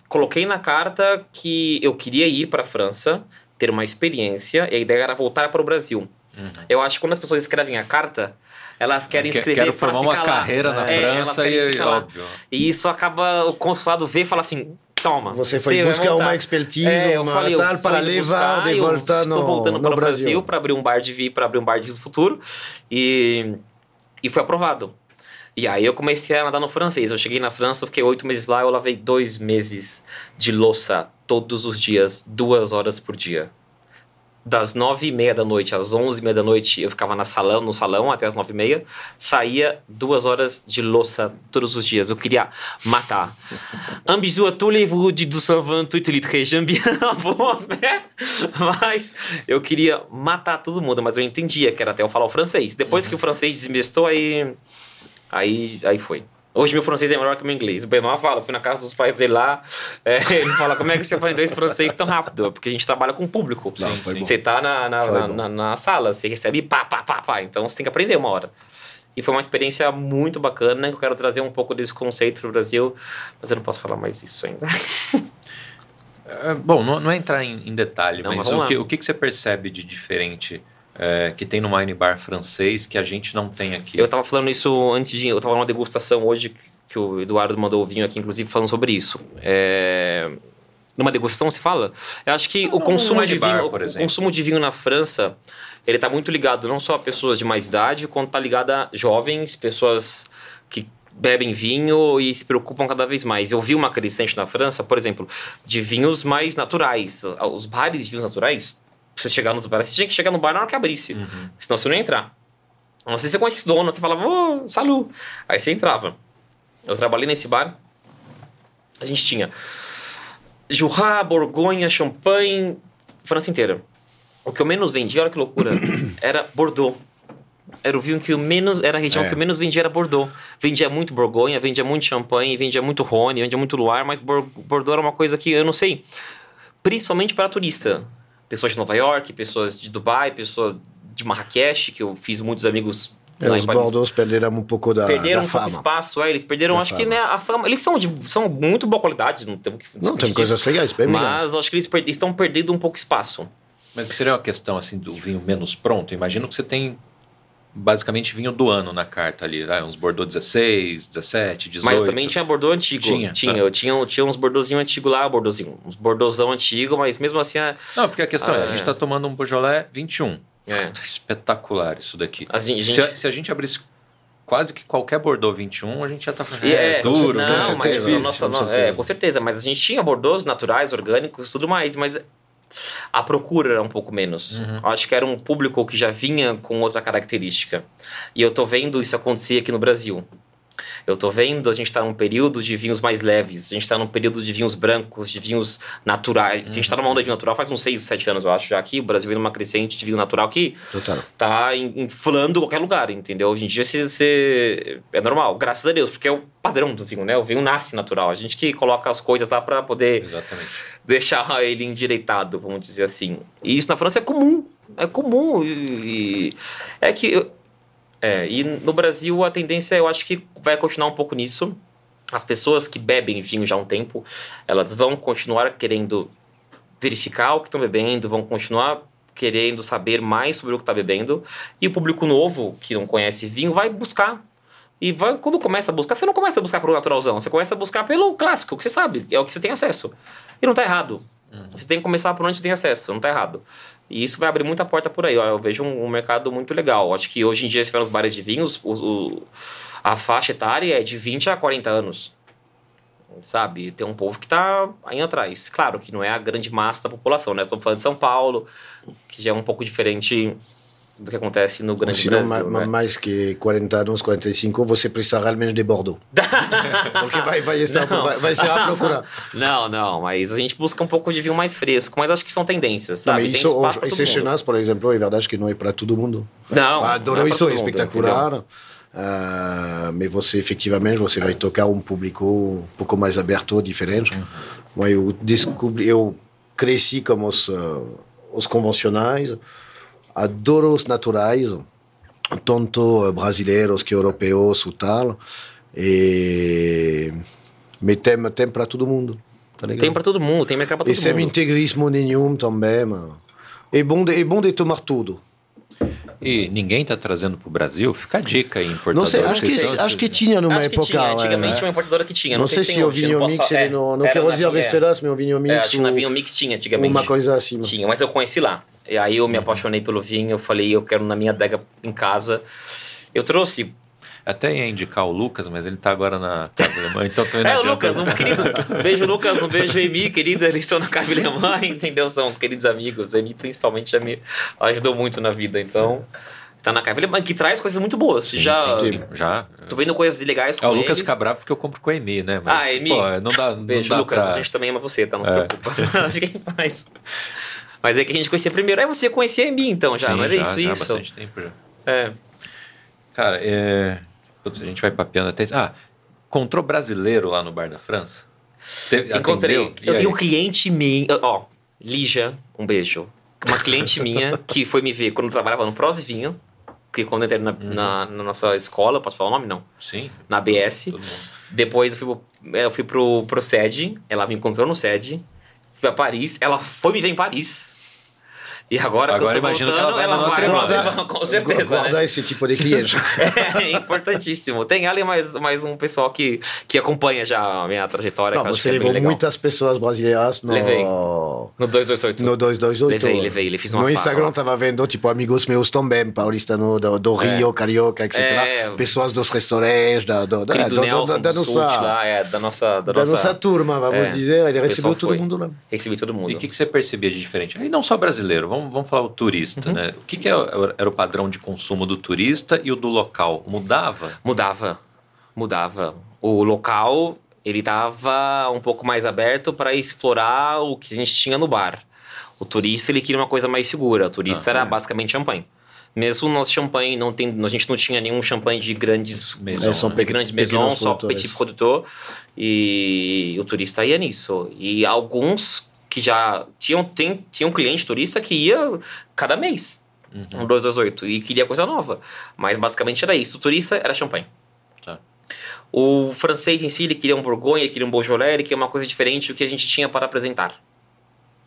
coloquei na carta que eu queria ir para a França, ter uma experiência, e a ideia era voltar para o Brasil. Uhum. Eu acho que quando as pessoas escrevem a carta, elas querem escrever Quero formar uma lá. carreira na é, França e óbvio. E isso acaba o consulado ver e fala assim: toma. Você foi buscar uma expertise, é, uma falei, tal para levar de volta no Estou voltando no para o Brasil, Brasil para abrir um bar de vi, para abrir um bar de viso futuro e e foi aprovado. E aí eu comecei a nadar no francês. Eu cheguei na França, fiquei oito meses lá, eu lavei dois meses de louça todos os dias, duas horas por dia das nove e meia da noite às onze e meia da noite, eu ficava na salão, no salão até as nove e meia, saía duas horas de louça todos os dias. Eu queria matar. Bisou à tous de 228 litres, j'aime bien né? Mas eu queria matar todo mundo, mas eu entendia que era até eu falar o francês. Depois uhum. que o francês desinvestou, aí, aí, aí foi. Hoje meu francês é melhor que meu inglês. O Benoit fala, fui na casa dos pais dele lá, é, ele fala, como é que você aprendeu esse francês tão rápido? Porque a gente trabalha com público. Não, você tá na, na, na, na, na, sala, você recebe pá, pá, pá, pá. Então você tem que aprender uma hora. E foi uma experiência muito bacana, que eu quero trazer um pouco desse conceito pro Brasil, mas eu não posso falar mais isso ainda. é, bom, não, não é entrar em, em detalhe, não, mas, mas o, que, o que, que você percebe de diferente é, que tem no wine bar francês que a gente não tem aqui. Eu estava falando isso antes de. Eu estava numa degustação hoje que o Eduardo mandou o vinho aqui, inclusive, falando sobre isso. É, numa degustação se fala? Eu acho que o consumo de vinho, o consumo de vinho na França, ele está muito ligado não só a pessoas de mais idade, quanto está ligado a jovens, pessoas que bebem vinho e se preocupam cada vez mais. Eu vi uma crescente na França, por exemplo, de vinhos mais naturais. Os bares de vinhos naturais Pra você chegar nos bares, você tinha que chegar no bar na hora que abrisse. Uhum. Senão você não ia entrar. Não sei se você conhece esse dono, você falava, ô, oh, salu. Aí você entrava. Eu trabalhei nesse bar. A gente tinha Jurá, Borgonha, Champagne, França inteira. O que eu menos vendia, olha que loucura, era Bordeaux. Era o vinho que eu menos. Era a região é. que eu menos vendia, era Bordeaux. Vendia muito Borgonha, vendia muito Champagne, vendia muito Rhône, vendia muito Loire, mas Bordeaux era uma coisa que eu não sei. Principalmente para turista pessoas de Nova York, pessoas de Dubai, pessoas de Marrakech, que eu fiz muitos amigos é, os Bordeaux perderam um pouco da Perderam da um fama. pouco espaço, é, eles perderam, da acho fama. que né, a fama. Eles são de são muito boa qualidade, não temos que Não, tem coisas legais, bem Mas legais. acho que eles estão perdendo um pouco espaço. Mas seria uma questão assim do vinho menos pronto? Imagino que você tem basicamente vinho do ano na carta ali, né? uns Bordeaux 16, 17, 18. Mas eu também tinha Bordeaux antigo. Tinha, tinha. Tá. Eu tinha, tinha uns Bordeauxzinho antigo lá, Bordeauxzinho, uns Bordeauxão antigo, mas mesmo assim... A... Não, porque a questão é, a gente está tomando um Beaujolais 21. É. Espetacular isso daqui. Gente... se, a, se a gente abrisse quase que qualquer Bordeaux 21, a gente já tá falando. É, é duro, não, com certeza. Mas, nossa, não, é, com certeza. Mas a gente tinha Bordeaux naturais, orgânicos tudo mais. Mas a procura era um pouco menos. Uhum. Acho que era um público que já vinha com outra característica. E eu tô vendo isso acontecer aqui no Brasil. Eu tô vendo a gente está num período de vinhos mais leves, a gente está num período de vinhos brancos, de vinhos naturais. A gente está numa onda de vinho natural faz uns 6, 7 anos, eu acho, já aqui. O Brasil vem numa crescente de vinho natural que Total. tá in- inflando qualquer lugar, entendeu? Hoje em dia é normal, graças a Deus, porque é o padrão do vinho, né? O vinho nasce natural. A gente que coloca as coisas lá para poder Exatamente. deixar ele endireitado, vamos dizer assim. E isso na França é comum. É comum. E, e- é que. É, e no Brasil a tendência eu acho que vai continuar um pouco nisso. As pessoas que bebem vinho já há um tempo, elas vão continuar querendo verificar o que estão bebendo, vão continuar querendo saber mais sobre o que está bebendo. E o público novo, que não conhece vinho, vai buscar. E vai, quando começa a buscar, você não começa a buscar pelo naturalzão, você começa a buscar pelo clássico, que você sabe, é o que você tem acesso. E não está errado. Você tem que começar por onde você tem acesso, não está errado. E isso vai abrir muita porta por aí. ó. Eu vejo um, um mercado muito legal. Acho que hoje em dia, se for nos bares de vinhos, o, o- a faixa etária é de 20 a 40 anos. Sabe? Tem um povo que está aí atrás. Claro que não é a grande massa da população, né? Estamos falando de São Paulo, que já é um pouco diferente do que acontece no grande Senão, Brasil. ma- né? mais que 40 anos, 45, você precisa realmente de Bordeaux. Porque vai, vai, estar, Não. vai, vai ser a procura. Não, não, mas a gente busca um pouco de vinho mais fresco, mas acho que são tendências, Não, sabe? Tem isso, pra esse. Chenas, por exemplo, é verdade que não é para todo mundo. Não, Adoro não é isso, é mundo, espetacular. Ah, mas você, efetivamente, você vai tocar um público um pouco mais aberto, diferente. Moi, eu descobri, eu cresci com os, ah, os convencionais, adoro os naturais, tanto brasileiros que europeus ou tal. E... Mas tem, tem para todo mundo. Tá? Tem pra todo mundo, tem mercado pra todo E sem mundo. integrismo nenhum também. É, bom de, é bom de tomar tudo. E ninguém tá trazendo pro Brasil? Fica a dica aí, importador. Não sei, acho que, acho que tinha numa Acho que época. tinha, é, antigamente é. tinha uma importadora que tinha. Não, sei se tem o não vinho mix, falar. ele não, não Era quero dizer vinha- besteira, mas o vinho É, mix. acho que na o- vinho mix tinha antigamente. uma coisa assim. Tinha, mas eu conheci lá. E aí eu me apaixonei pelo vinho, eu falei, eu quero na minha adega em casa. Eu trouxe. Até ia indicar o Lucas, mas ele tá agora na Casa Alemã, então também não É, o. Lucas, um querido. Um beijo, Lucas, um beijo, Emi, querida. Eles estão na Cave Alemã, entendeu? São queridos amigos. Emi, principalmente, já me ajudou muito na vida. Então, tá na Cave Alemã, que traz coisas muito boas. Sim, já. sim, já. Tô vendo coisas legais com É, o Lucas eles. fica bravo porque eu compro com a Emi, né? Mas, Ah, Emi. Pô, não dá, não Beijo, dá Lucas. pra... A gente também ama você, tá? Não se É. preocupa. Fica em paz. Mas é que a gente conhecia primeiro. É você conhecia a mim, então, já, Sim, não era já, isso? já há isso. bastante tempo já. É. Cara, é... Putz, a gente vai papeando até... Ah, encontrou brasileiro lá no Bar da França? Te- Encontrei. E Eu tenho um cliente minha. Ó, Lígia, um beijo. Uma cliente minha que foi me ver quando eu trabalhava no Prós Vinho. Que quando eu entrei na, Uhum. na, na nossa escola, posso falar o nome? Não. Sim, Na mundo. Depois eu fui, pro- eu fui pro, pro SED. Ela me encontrou no SED. Fui a Paris. Ela foi me ver em Paris. E agora, Agora eu tô imagino que voltando, ela vai ela no vai, Notre ela vai, com certeza. Guardar né? esse tipo de cliente. É importantíssimo. Tem e mais, mais um pessoal que, que acompanha já a minha trajetória. Não, que eu acho você é levou legal. muitas pessoas brasileiras no, Levei. no No 228. 228. Levei, levei, ele fez uma No fala. Instagram tava vendo, tipo, amigos meus também, paulistano do, do Rio, carioca, etc. É, Pessoas dos restaurantes, da, do, da, do- Nelson da, do nossa, lá, é, da nossa, da da nossa, nossa turma, vamos é, dizer. Ele recebeu todo foi. mundo lá. Recebi todo mundo. E o que, que você percebia de diferente? Aí não só brasileiro, vamos, vamos falar o turista, Uhum. né? O que, que é- era o padrão de consumo do turista e o do local? Mudava? Mudava, mudava. O local, ele tava um pouco mais aberto para explorar o que a gente tinha no bar. O turista, ele queria uma coisa mais segura. O turista Ah, era é. basicamente champanhe. Mesmo o nosso champanhe, não tem, a gente não tinha nenhum champanhe de grandes Maison, É, são né? de grande pequenos maison, só petit produtor. E o turista ia nisso. E alguns que já tinham, tem, tinham cliente turista que ia cada mês. Um 228 e queria coisa nova. Mas basicamente era isso. O turista era champanhe. Tá. O francês em si, ele queria um Bourgogne, ele queria um Beaujolais, ele queria uma coisa diferente do que a gente tinha para apresentar.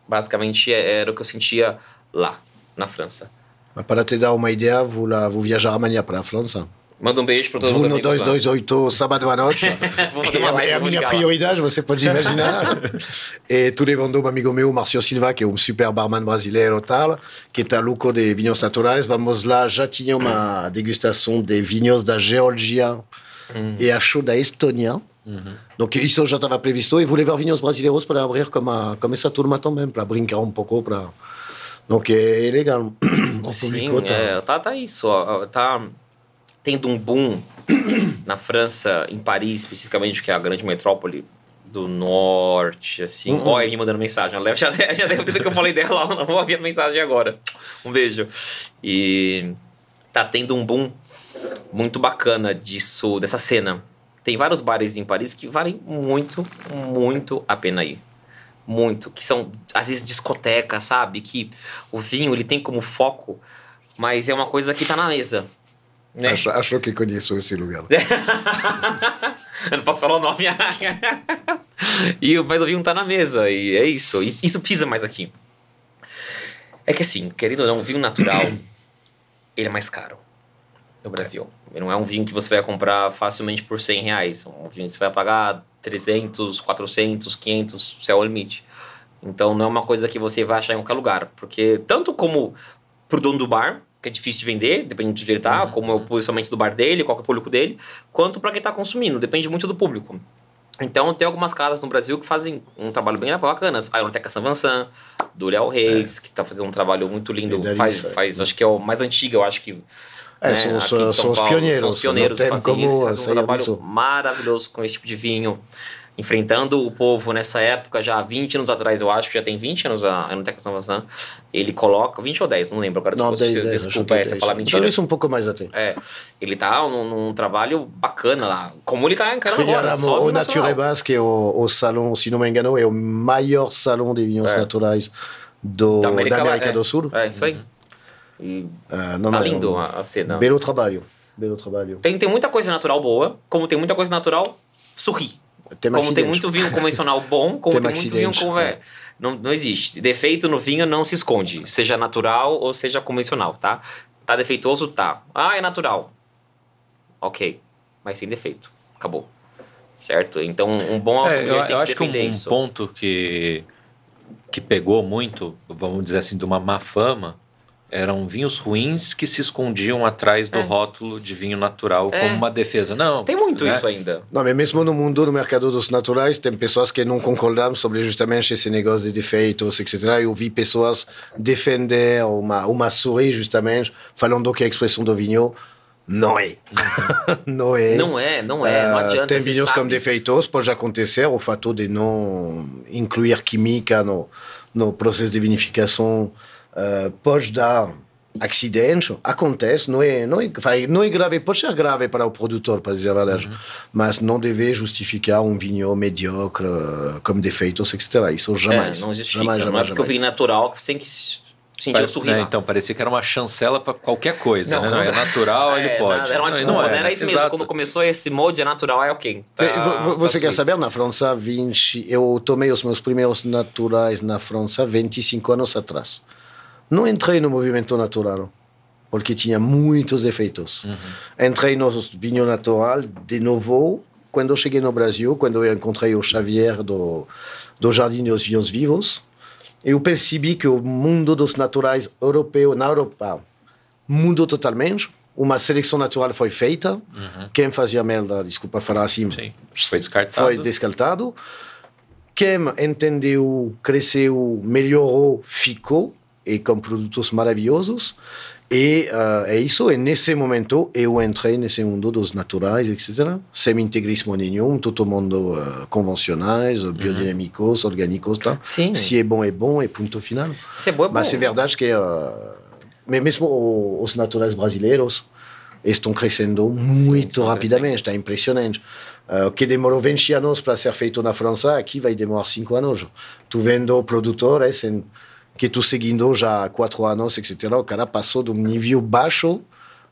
Basicamente é- era o que eu sentia lá, na França. Mas para te dar uma ideia, vou, lá, vou viajar amanhã para a França. Manda um beijo para todos os amigos lá. 228, sábado à noite. É uma a, é minha prioridade, você pode imaginar. e estou levando um amigo meu, Marcio Silva, que é um super barman brasileiro tal, que está louco de vinhos naturais. Vamos lá, já tinha uma degustação de vinhos da Geórgia Hum. e achou da Estônia. Uhum. Donc isso já estava previsto e vou levar vinhos brasileiros para abrir como, a, como essa turma também, para brincar um pouco, para... Donc é, é legal. Sim, é, tá, tá isso, ó, tá tendo um boom na França, em Paris especificamente, que é a grande metrópole do norte, assim. Uhum. Olha, me mandando mensagem. Ela já, já deve ter que eu falei dela, não vou ouvir a mensagem agora. Um beijo. E tá tendo um boom muito bacana disso, dessa cena tem vários bares em Paris que valem muito, muito a pena ir. Muito. Que são, às vezes, discotecas, sabe? Que o vinho ele tem como foco, mas é uma coisa que tá na mesa. Né? Acho, acho que conheço esse lugar. Eu não posso falar o nome. e, mas o vinho tá na mesa, e é isso. E isso precisa mais aqui. É que assim, querendo ou não, o vinho natural, ele é mais caro no Brasil. Não é um vinho que você vai comprar facilmente por 100 reais. É um vinho que você vai pagar 300, 400, 500, céu é limite. Então não é uma coisa que você vai achar em qualquer lugar. Porque tanto como pro dono do bar, que é difícil de vender, depende de onde ele tá, uhum. como é o posicionamento do bar dele, qual é o público dele, quanto para quem está consumindo, depende muito do público. Então, tem algumas casas no Brasil que fazem um trabalho bem bacana. A Aeroteca San Vincent, do Léo Reis, é. que está fazendo um trabalho muito lindo. Faz, faz, acho que é o mais antigo, eu acho que é, né? são, são, são os pioneiros. São os pioneiros que fazem isso, fazem um trabalho maravilhoso com esse tipo de vinho. Enfrentando o povo nessa época, já há 20 anos atrás, eu acho que já tem 20 anos a Enoteca São Vincent. Ele coloca, 20 ou 10, não lembro agora. Não, desculpa, 10, 10, desculpa é, você falar mentira. isso um pouco mais até. É, ele tá num, num trabalho bacana lá. Como ele tá encarando agora, só O Nature Basque, o, o salão, se não me engano, é o maior salão de vinhos é. naturais do, da América, da América é, do Sul. É, isso aí. E uh, não, tá não, lindo a, a cena. Belo trabalho. Belo trabalho. Tem, tem muita coisa natural boa, como tem muita coisa natural sorri. Tem como tem muito vinho convencional bom, como tem, tem muito vinho com é. não, não existe. Defeito no vinho não se esconde, seja natural ou seja convencional, tá? Tá defeituoso? Tá. Ah, é natural. Ok. Mas sem defeito. Acabou. Certo? Então, um bom é, eu, eu acho que um, um ponto que, que pegou muito, vamos dizer assim, de uma má fama, eram vinhos ruins que se escondiam atrás do é. rótulo de vinho natural é. como uma defesa. Não. Tem muito né? isso ainda. Não, mas mesmo no mundo do mercado dos naturais, tem pessoas que não concordam sobre justamente esse negócio de defeitos, etc. Eu vi pessoas defender uma, uma souris, justamente, falando que a expressão do vinho não é. não é. Não é, não é. Não adianta. Tem vinhos como defeitos, pode acontecer o fato de não incluir química no, no processo de vinificação uh, pode dar acidente, acontece, não é, não, é, não é grave, pode ser grave para o produtor, para dizer a verdade, uhum. mas não deve justificar um vinho mediocre, com defeitos, etc. Isso jamais. É, não justifica, jamais, jamais, não é porque o vinho natural que você tem que sentir o sorriso. É, então, parecia que era uma chancela para qualquer coisa, não, né? Não, é natural, é, ele pode. Era uma desculpa, não, não, era isso mesmo. Exato. Quando começou esse molde é natural, é ok. Tá, você tá quer saber, na França, 20, eu tomei os meus primeiros naturais na França 25 anos atrás. Não entrei no movimento natural, porque tinha muitos defeitos. Uhum. Entrei no vinho natural de novo quando cheguei no Brasil, quando eu encontrei o Xavier do, do Jardim dos Vinhos Vivos. Eu percebi que o mundo dos naturais europeu, na Europa, mudou totalmente. Uma seleção natural foi feita. Uhum. Quem fazia merda, desculpa falar assim, Sim. foi descartado. Foi descartado. Quem entendeu, cresceu, melhorou, ficou e com produtos maravilhosos. E uh, é isso, e nesse momento eu entrei nesse mundo dos naturais, etc. Sem integrismo nenhum, todo mundo uh, convencionais, uhum. biodinâmicos, orgânicos, tá? Sim. Se é bom, é bom, é ponto final. Se é bom, é bom. Mas é verdade que, uh, mesmo os naturais brasileiros, estão crescendo muito Sim, rapidamente, está impressionante. O uh, que demorou 20 anos para ser feito na França, aqui vai demorar 5 anos. Tu vendo produtores em que estou seguindo já há quatro anos, etc. O cara passou de um nível baixo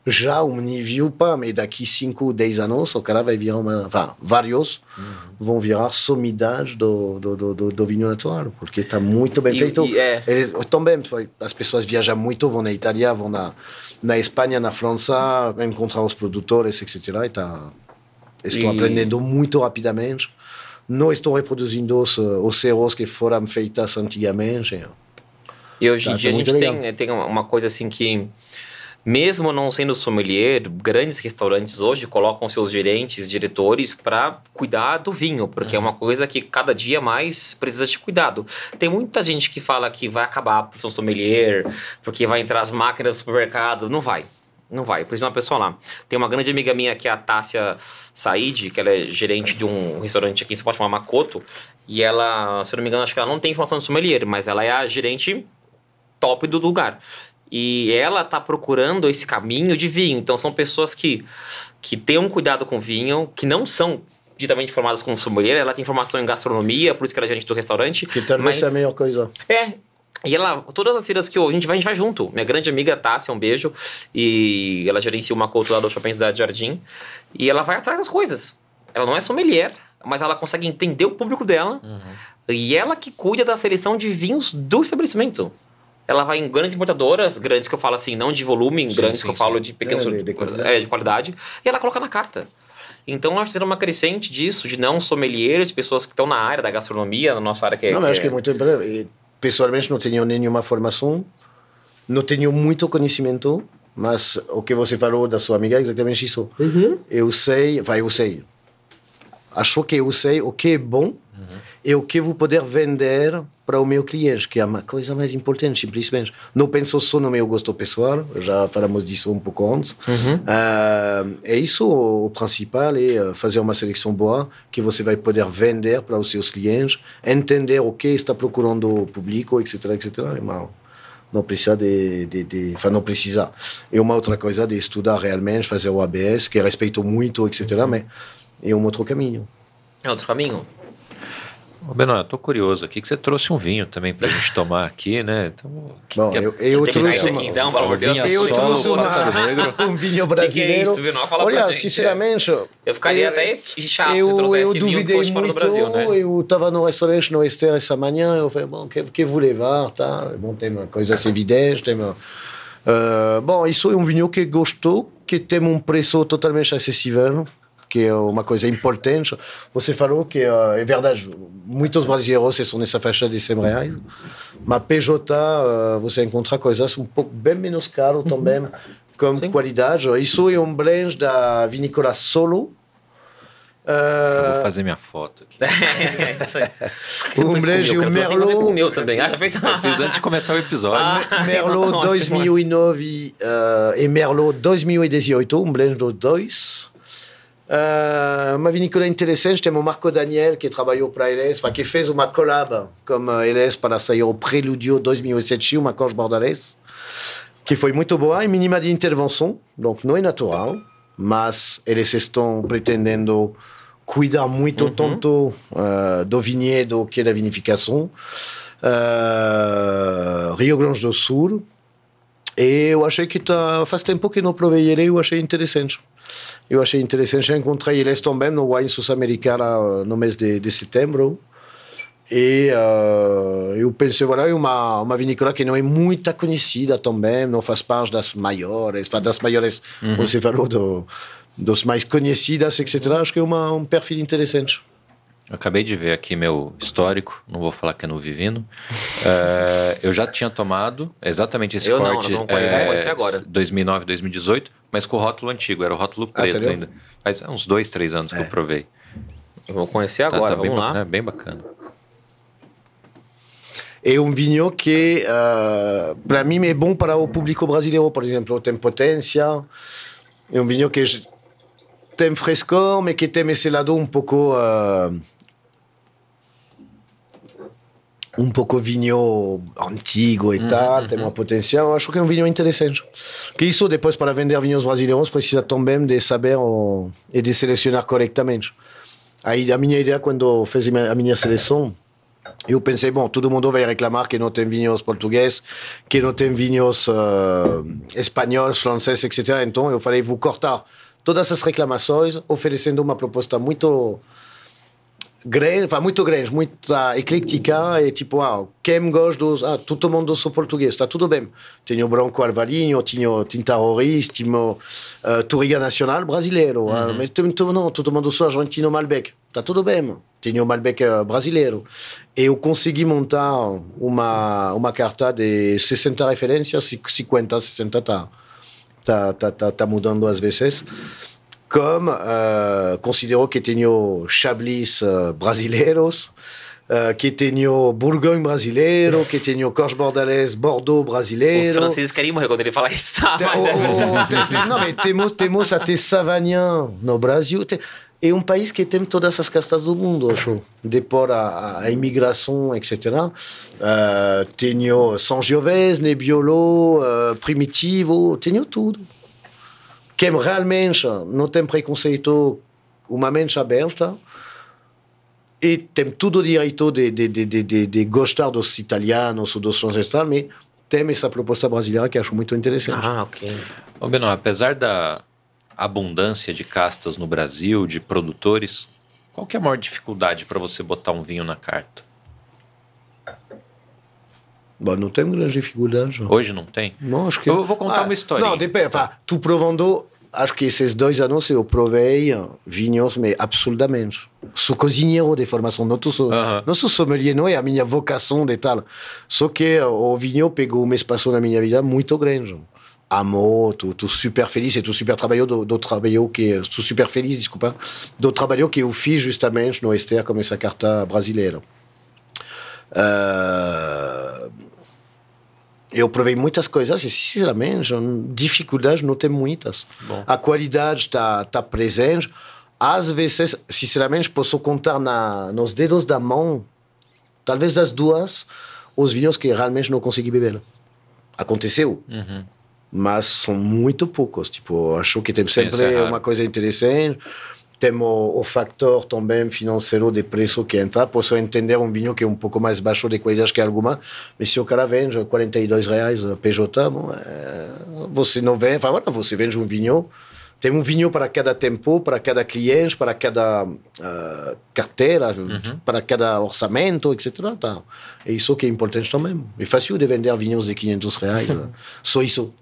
já um nível pá, mas daqui 5, 10 anos o cara vai virar uma, enfin, vários uhum. vão virar somidade do, do, do, do, vinho natural, porque está muito bem e, feito. E é... Eles, também, as pessoas viajam muito, vão na Itália, vão na, na Espanha, na França, encontrar os produtores, etc. E tá, estou e... aprendendo muito rapidamente. Não estou reproduzindo os, os ceros que foram feitos antigamente. E hoje em tá, dia a gente tem, tem uma coisa assim que mesmo não sendo sommelier, grandes restaurantes hoje colocam seus gerentes, diretores para cuidar do vinho, porque uhum. é uma coisa que cada dia mais precisa de cuidado. Tem muita gente que fala que vai acabar a profissão sommelier, porque vai entrar as máquinas do supermercado. Não vai. Não vai, precisa uma pessoa lá. Tem uma grande amiga minha que é a Tássia Said, que ela é gerente de um restaurante aqui, você pode chamar Makoto, e ela, se eu não me engano, acho que ela não tem formação de sommelier, mas ela é a gerente top do lugar. E ela tá procurando esse caminho de vinho. Então são pessoas que, que têm um cuidado com vinho, que não são ditamente formadas como sommelier, ela tem formação em gastronomia, por isso que ela é gerente do restaurante. Que talvez mas... é a melhor coisa. É, e ela, todas as feiras que eu, a gente vai, a gente vai junto. Minha grande amiga Tássia, um beijo. E ela gerencia uma cultura do Shopping Cidade Jardim. E ela vai atrás das coisas. Ela não é sommelier, mas ela consegue entender o público dela. Uhum. E ela que cuida da seleção de vinhos do estabelecimento ela vai em grandes importadoras, grandes que eu falo assim, não de volume, sim, grandes sim, que eu sim. falo de pequenos, é, de, de, qualidade. É, de qualidade, e ela coloca na carta. Então, acho que será uma crescente disso, de não sommeliers, pessoas que estão na área da gastronomia, na nossa área que é. Não, mas acho que é muito. Pessoalmente, não tenho nenhuma formação, não tenho muito conhecimento, mas o que você falou da sua amiga é exatamente isso. Uhum. Eu sei, vai, eu sei. Acho que eu sei o que é bom uhum. e o que vou poder vender para o meu cliente, que é a coisa mais importante, simplesmente. Não penso só no meu gosto pessoal, já falamos disso um pouco antes. Uhum. Uh, é isso o, principal, é eh, fazer uma seleção boa, que você vai poder vender para os seus clientes, entender o que está procurando o público, etc, etc. Mas não precisa de, de, de não precisa. É uma outra coisa de estudar realmente, fazer o ABS, que respeito muito, etc, mas é um outro caminho. É outro caminho? Ô Benoit, eu tô curioso aqui que você trouxe um vinho também pra gente tomar aqui, né? Então, Bom, que, eu, eu trouxe uma... Então, pelo amor de Deus. Eu trouxe uma, um vinho brasileiro. Que que é isso, Fala Olha, sinceramente... Eu ficaria eu, até chato eu, se trouxesse eu vinho que fosse fora do Brasil, né? Eu estava no restaurante no Esther essa manhã, eu falei, bom, que, que vou levar, tá? Bom, tem uma coisa evidente, tem uma... Uh, bom, isso é um vinho que gostou, que tem um preço totalmente acessível, que é uma coisa importante. Você falou que uh, é verdade, muitos brasileiros estão nessa faixa de 100 reais, mas PJ uh, você encontra coisas um pouco bem menos caro também, com Sim. qualidade. Isso é um blend da vinícola Solo. Uh, vou fazer minha foto aqui. é, isso aí. O blend, o Merlot. o meu também. Ah, já fez... Eu fiz antes de começar o episódio. Ah, Merlot 2009 uh, e Merlot 2018, um blend dos dois. Uh, uma vinícola interessante, temos o Marco Daniel, que trabalhou para a LS, que fez uma collab com a LS para sair o Preludio 2007, uma Corche Bordalès, que foi muito boa e mínima de intervenção, donc não é natural, mas eles estão pretendendo cuidar muito uhum. tanto uh, do vinhedo que da vinificação. Uh, Rio Grande do Sul, e eu achei que tá, faz tempo que não provei ele, eu achei interessante. Eu achei interessante. Já encontrei eles também no Wine Sul-Americana no mês de, de setembro. E uh, eu pensei, voilà, é uma, uma vinícola que não é muito conhecida também, não faz parte das maiores, das maiores, uhum. você falou, do, dos mais conhecidas, etc. Acho que é uma, um perfil interessante. Acabei de ver aqui meu histórico, não vou falar que é no Vivino. uh, eu já tinha tomado exatamente esse eu corte. Não, nós vamos é, agora. 2009, 2018 mas com o rótulo antigo, era o rótulo ah, preto ah, ainda. Faz uns dois, três anos é. que eu provei. Eu vou conhecer tá, agora, tá, tá vamos bem lá. Bacana, bem bacana. É um vinho que, uh, para mim, é bom para o público brasileiro, por exemplo. Tem potência, é um vinho que tem frescor, mas que tem esse lado um pouco uh, um pouco vinho antigo e uhum, tal, uhum. tem uma potencial. Acho que é um vinho interessante. Que isso, depois, para vender vinhos brasileiros, precisa também de saber o, e de selecionar corretamente. Aí, a minha ideia, quando fiz a minha seleção, eu pensei, bom, todo mundo vai reclamar que não tem vinhos portugueses, que não tem vinhos uh, espanhóis, franceses, etc. Então, eu falei, vou cortar todas essas reclamações, oferecendo uma proposta muito grande, enfin, muito grande, muito uh, eclética e tipo, ah, quem gosta dos, ah, todo mundo sou português, está tudo bem. Tenho Branco Alvarinho, tenho Tinta Roriz, tenho uh, Turiga Nacional brasileiro, uhum. uh, mas não, todo mundo sou argentino Malbec, está tudo bem. Tenho Malbec uh, brasileiro. E eu consegui montar uma, uma carta de 60 referências, 50, 60 tá tá, tá, tá, tá mudando às vezes. Como uh, considero que tenho Chablis uh, brasileiros, uh, que tenho Bourgogne brasileiro, que tenho Corche Bordalés, Bordeaux brasileiro. Os franceses querem morrer quando ele fala isso? Mas é verdade. não, mas temos, temos até Savagnin no Brasil. Tem, é um país que tem todas as castas do mundo, acho. Depois a, a imigração, etc. Uh, tenho São Giovese, Nebbiolo, uh, Primitivo, tenho tudo. Quem realmente não tem preconceito, uma mente aberta, e tem todo o direito de, de, de, de, de gostar dos italianos ou dos franceses, mas tem essa proposta brasileira que acho muito interessante. Ah, ok. Ô, Beno, apesar da abundância de castas no Brasil, de produtores, qual que é a maior dificuldade para você botar um vinho na carta? Bom, não tem grande dificuldade. Hoje não tem? Não, acho que... Eu vou contar Ah, uma história. Não, depende. Enfin, tu provando, acho que esses dois anos eu provei vinhos, mas absurdamente. Sou cozinheiro de formação, não, sou, Aham. não sou sommelier, não é a minha vocação de tal. Só que o vinho pegou um espaço na minha vida muito grande. Amo, estou super feliz e estou super trabalhou do, do trabalho que estou super feliz, desculpa, do trabalho que eu fiz justamente no Ester como essa carta brasileira. Ah, eu provei muitas coisas e, sinceramente, dificuldades não tem muitas. Bom. A qualidade está tá presente. Às vezes, sinceramente, posso contar na, nos dedos da mão, talvez das duas, os vinhos que realmente não consegui beber. Aconteceu, Uhum. mas são muito poucos. Tipo, acho que tem sempre uma coisa interessante. Tem o, fator também financeiro de preço que entra. Posso entender um vinho que é um pouco mais baixo de qualidade que alguma, mas se o cara vende 42 reais PJ, bom, é, você não vende, voilà, você vende um vinho. Tem um vinho para cada tempo, para cada cliente, para cada ah, carteira, para cada orçamento, etc. Tá. É isso que é importante também. É fácil de vender vinhos de 500 reais, né? só isso.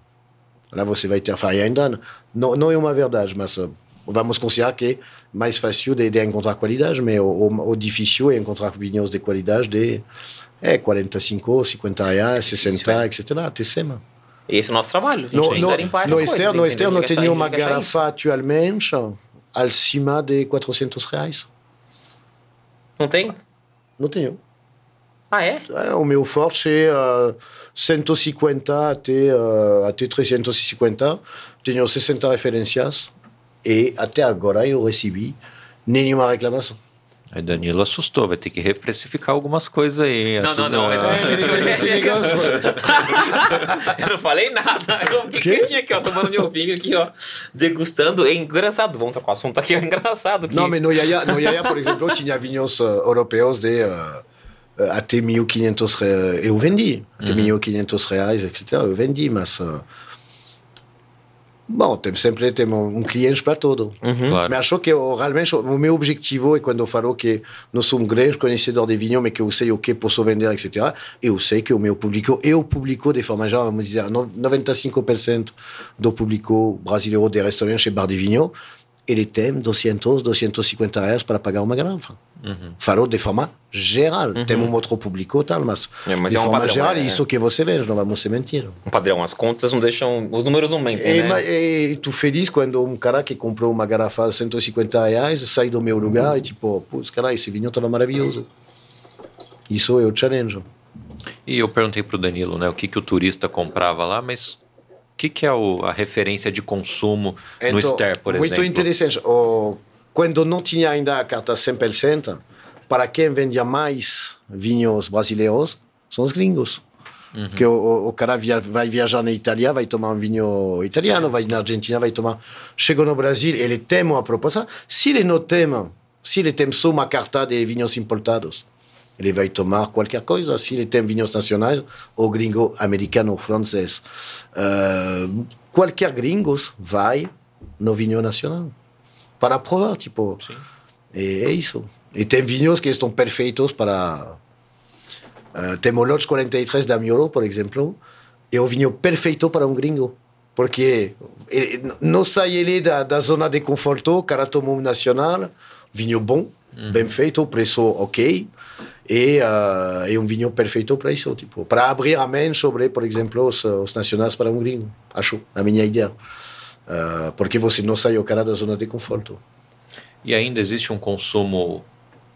Lá você vai ter, enfin, ainda não, não é uma verdade, mas uh, vamos considerar que é mais fácil de, de encontrar qualidade, mas o, o, o difícil é encontrar vinhos de qualidade de é, 45, 50 reais, 60, etc. Até cima. Esse é o nosso trabalho. No, no, no externo, no externo tenho sair- uma garrafa atualmente acima de 400 reais. Não tem? Não tenho. Ah, é? É, o meu forte é uh, 150 até, uh, até 350. Tenho 60 referências e até agora eu recebi nenhuma reclamação. Aí Danilo assustou, vai ter que reprecificar algumas coisas aí. Não, não, não. Assustou. Ele tem esse negócio, mano. eu não falei nada. Eu fiquei Quê? quietinho aqui, ó, tomando meu vinho aqui, ó, degustando. É engraçado. Vamos trocar o assunto aqui, é engraçado. Que... Não, mas no Yaya, no Yaya por exemplo, tinha vinhos uh, europeus de uh, até 1500 reais. Eu vendi. Até 1500 reais, etc. Eu vendi, mas. Uh, bom, tem, sempre tem um, um cliente para todo. Claro. Mas acho que o- realmente o meu objetivo é quando eu falo que não sou um grande conhecedor de vinho, mas que eu sei o que posso vender, etc. Eu sei que o meu público é o público de forma geral, vamos dizer, no- 95% do público brasileiro de restaurantes e bar de vinho, ele tem 200, 250 reais para pagar uma garrafa. Falo de forma geral. Tem um outro público tal, mas, É, mas de é um forma padrão, geral, é. isso que você vende, não vamos se mentir. Um padrão, as contas não deixam. Os números não mentem, E, né? ma- e tu feliz quando um cara que comprou uma garrafa de 150 reais sai do meu lugar e tipo, putz, cara, esse vinho estava maravilhoso. Isso é o challenge. E eu perguntei pro Danilo, né, o que, que o turista comprava lá, mas o que, que é o- a referência de consumo no Então, Ster, por muito exemplo? interessante. O, quando não tinha ainda a carta 100%, para quem vendia mais vinhos brasileiros, são os gringos. Porque o, o- cara via, vai viajar na Itália, vai tomar um vinho italiano, vai na Argentina, vai tomar. Chega no Brasil, ele tem uma proposta. Se ele não tem, se ele tem só uma carta de vinhos importados, ele vai tomar qualquer coisa. Se ele tem vinhos nacionais, ou gringo, americano, francês. Uh, qualquer gringos vai no vinho nacional para provar, tipo. E é isso. E tem vinhos que estão perfeitos para. Uh, tem o Lodge 43 da Miolo, por exemplo, é o vinho perfeito para um gringo. Porque ele, não sai ele da, da zona de conforto, o cara tomou um nacional, vinho bom, bem feito, preço ok. E uh, é um vinho perfeito para isso, tipo, para abrir a mente sobre, por exemplo, os, os nacionais para um gringo, acho, a minha ideia. Uh, porque você não sai o cara da zona de conforto. E ainda existe um consumo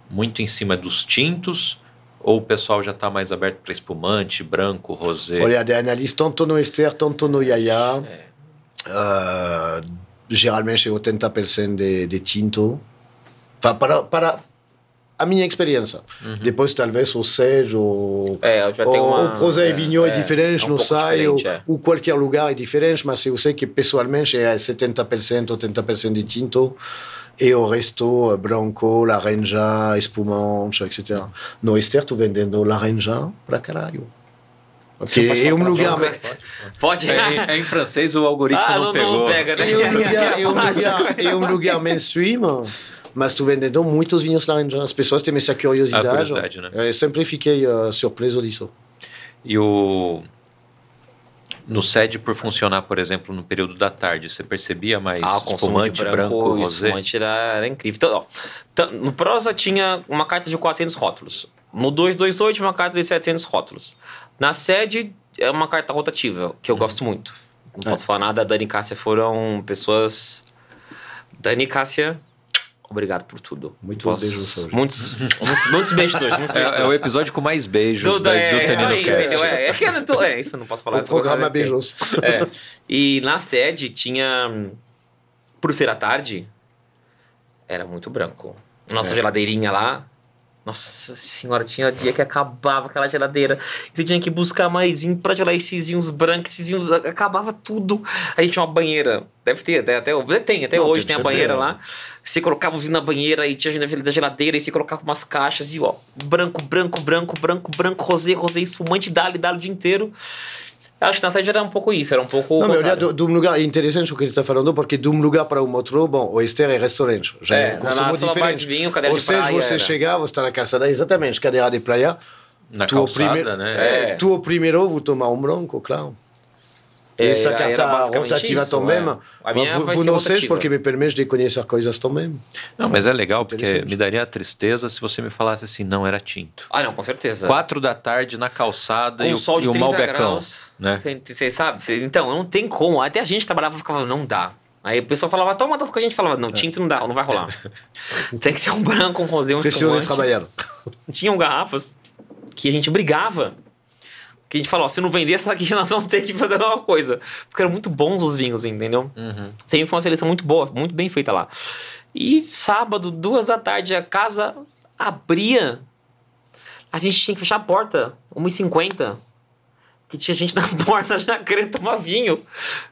muito em cima dos tintos? Ou o pessoal já está mais aberto para espumante, branco, rosé? Olha, de análise tanto no ester, tanto no yaya, é. uh, geralmente é 80% de, de tinto. Para, para, a minha experiência. Uhum. Depois, talvez, o Sage, ou, é, ou o Prosé é, Vinho é, é diferente, é um não sai, ou, é. ou, qualquer lugar é diferente, mas eu sei que pessoalmente é 70%, 80% de tinto e o resto branco, laranja, espumante, etc. No Ester, estou vendendo laranja para caralho. Okay. É um lugar. Pode. É, é, em francês, o algoritmo ah, não, não, pegou. Não pega, né? É um lugar, é um lugar, é um lugar mainstream mas estou vendendo muitos vinhos laranja. As pessoas têm essa curiosidade. A curiosidade né? Eu sempre fiquei uh, surpreso disso. E o no SED por funcionar, por exemplo, no período da tarde, você percebia mais ah, espumante branco, branco rosé? espumante era, era incrível. Então, ó, no prosa tinha uma carta de 400 rótulos. No 228 uma carta de 700 rótulos. Na sede é uma carta rotativa, que eu hum. gosto muito. Não é. posso falar nada, Dani e Cássia foram pessoas... Dani e Cássia Obrigado por tudo. Muito Posso... beijos hoje. Muitos, muitos, muitos beijos hoje. Muitos beijos é, é, o episódio com mais beijos do, da, é, do Tenino Cast. É, é, que eu tô, é, isso eu não posso falar. O programa é beijos. É. E na sede tinha... Por ser à tarde, era muito branco. Nossa é. geladeirinha lá, nossa senhora, tinha dia que acabava aquela geladeira. Você tinha que buscar mais pra gelar esses vinhos brancos, esses vinhos. Acabava tudo. A gente tinha uma banheira. Deve ter, até, até tem, até Não, hoje tem, tem a banheira lá. Você colocava o vinho na banheira e tinha da geladeira, e você colocava umas caixas e ó, branco, branco, branco, branco, branco, rosé, rosé, espumante, dali, dali o dia inteiro. Acho que na sede era um pouco isso, era um pouco. Não, mas de, de um lugar interessante o que ele está falando, porque de um lugar para um outro, bom, o Ester é restaurante. Já é, é um consumo diferente. De vinho, cadeira Ou seja, praia, você era. chegar, você está na calçada, exatamente, cadeira de praia. Na tu calçada, primeiro, né? É, tu, o primeiro, ovo, tomar um branco, claro. E essa carta rotativa isso, também, é. a minha vous, vous não sei porque me permite de conhecer coisas também. Não, mas é legal porque me daria tristeza se você me falasse assim, não era tinto. Ah, não, com certeza. Quatro da tarde na calçada Com e o, sol de e o malbecão. Graus, né? Você sabe? Cê, então, não tem como. Até a gente trabalhava e ficava, não dá. Aí o pessoal falava, toma das coisas, a gente falava, não, tinto não dá, não vai rolar. tem que ser um branco, um rosé, um Preciso trabalhando. Tinham garrafas que a gente brigava que a gente falou, se não vender essa aqui, nós vamos ter que fazer alguma coisa. Porque eram muito bons os vinhos, entendeu? Uhum. Sempre foi uma seleção muito boa, muito bem feita lá. E sábado, duas da tarde, a casa abria. A gente tinha que fechar a porta, 1h50. Que tinha gente na porta já querendo tomar vinho.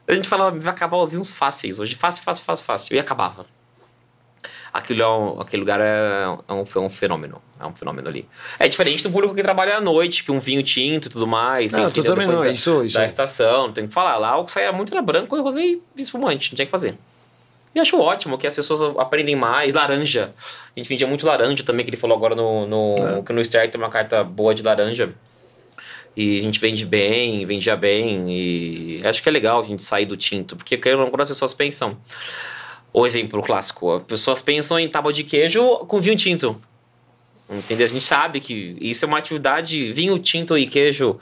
A gente falava, vai acabar os vinhos fáceis hoje. Fácil, fácil, fácil, fácil. E acabava aquilo é um, aquele lugar é, é, um, é um fenômeno. É um fenômeno ali. É diferente do público que trabalha à noite, que um vinho tinto e tudo mais. Não, totalmente não, da, isso, isso. Da estação, não tem que falar. Lá o que saía muito era branco e rosé e espumante, não tinha que fazer. E acho ótimo que as pessoas aprendem mais. Laranja. A gente vendia muito laranja também, que ele falou agora no, no, é. que no Ster tem uma carta boa de laranja. E a gente vende bem, vendia bem. E acho que é legal a gente sair do tinto. Porque quando as pessoas pensam. O exemplo clássico, as pessoas pensam em tábua de queijo com vinho tinto. Entendeu? A gente sabe que isso é uma atividade, vinho tinto e queijo,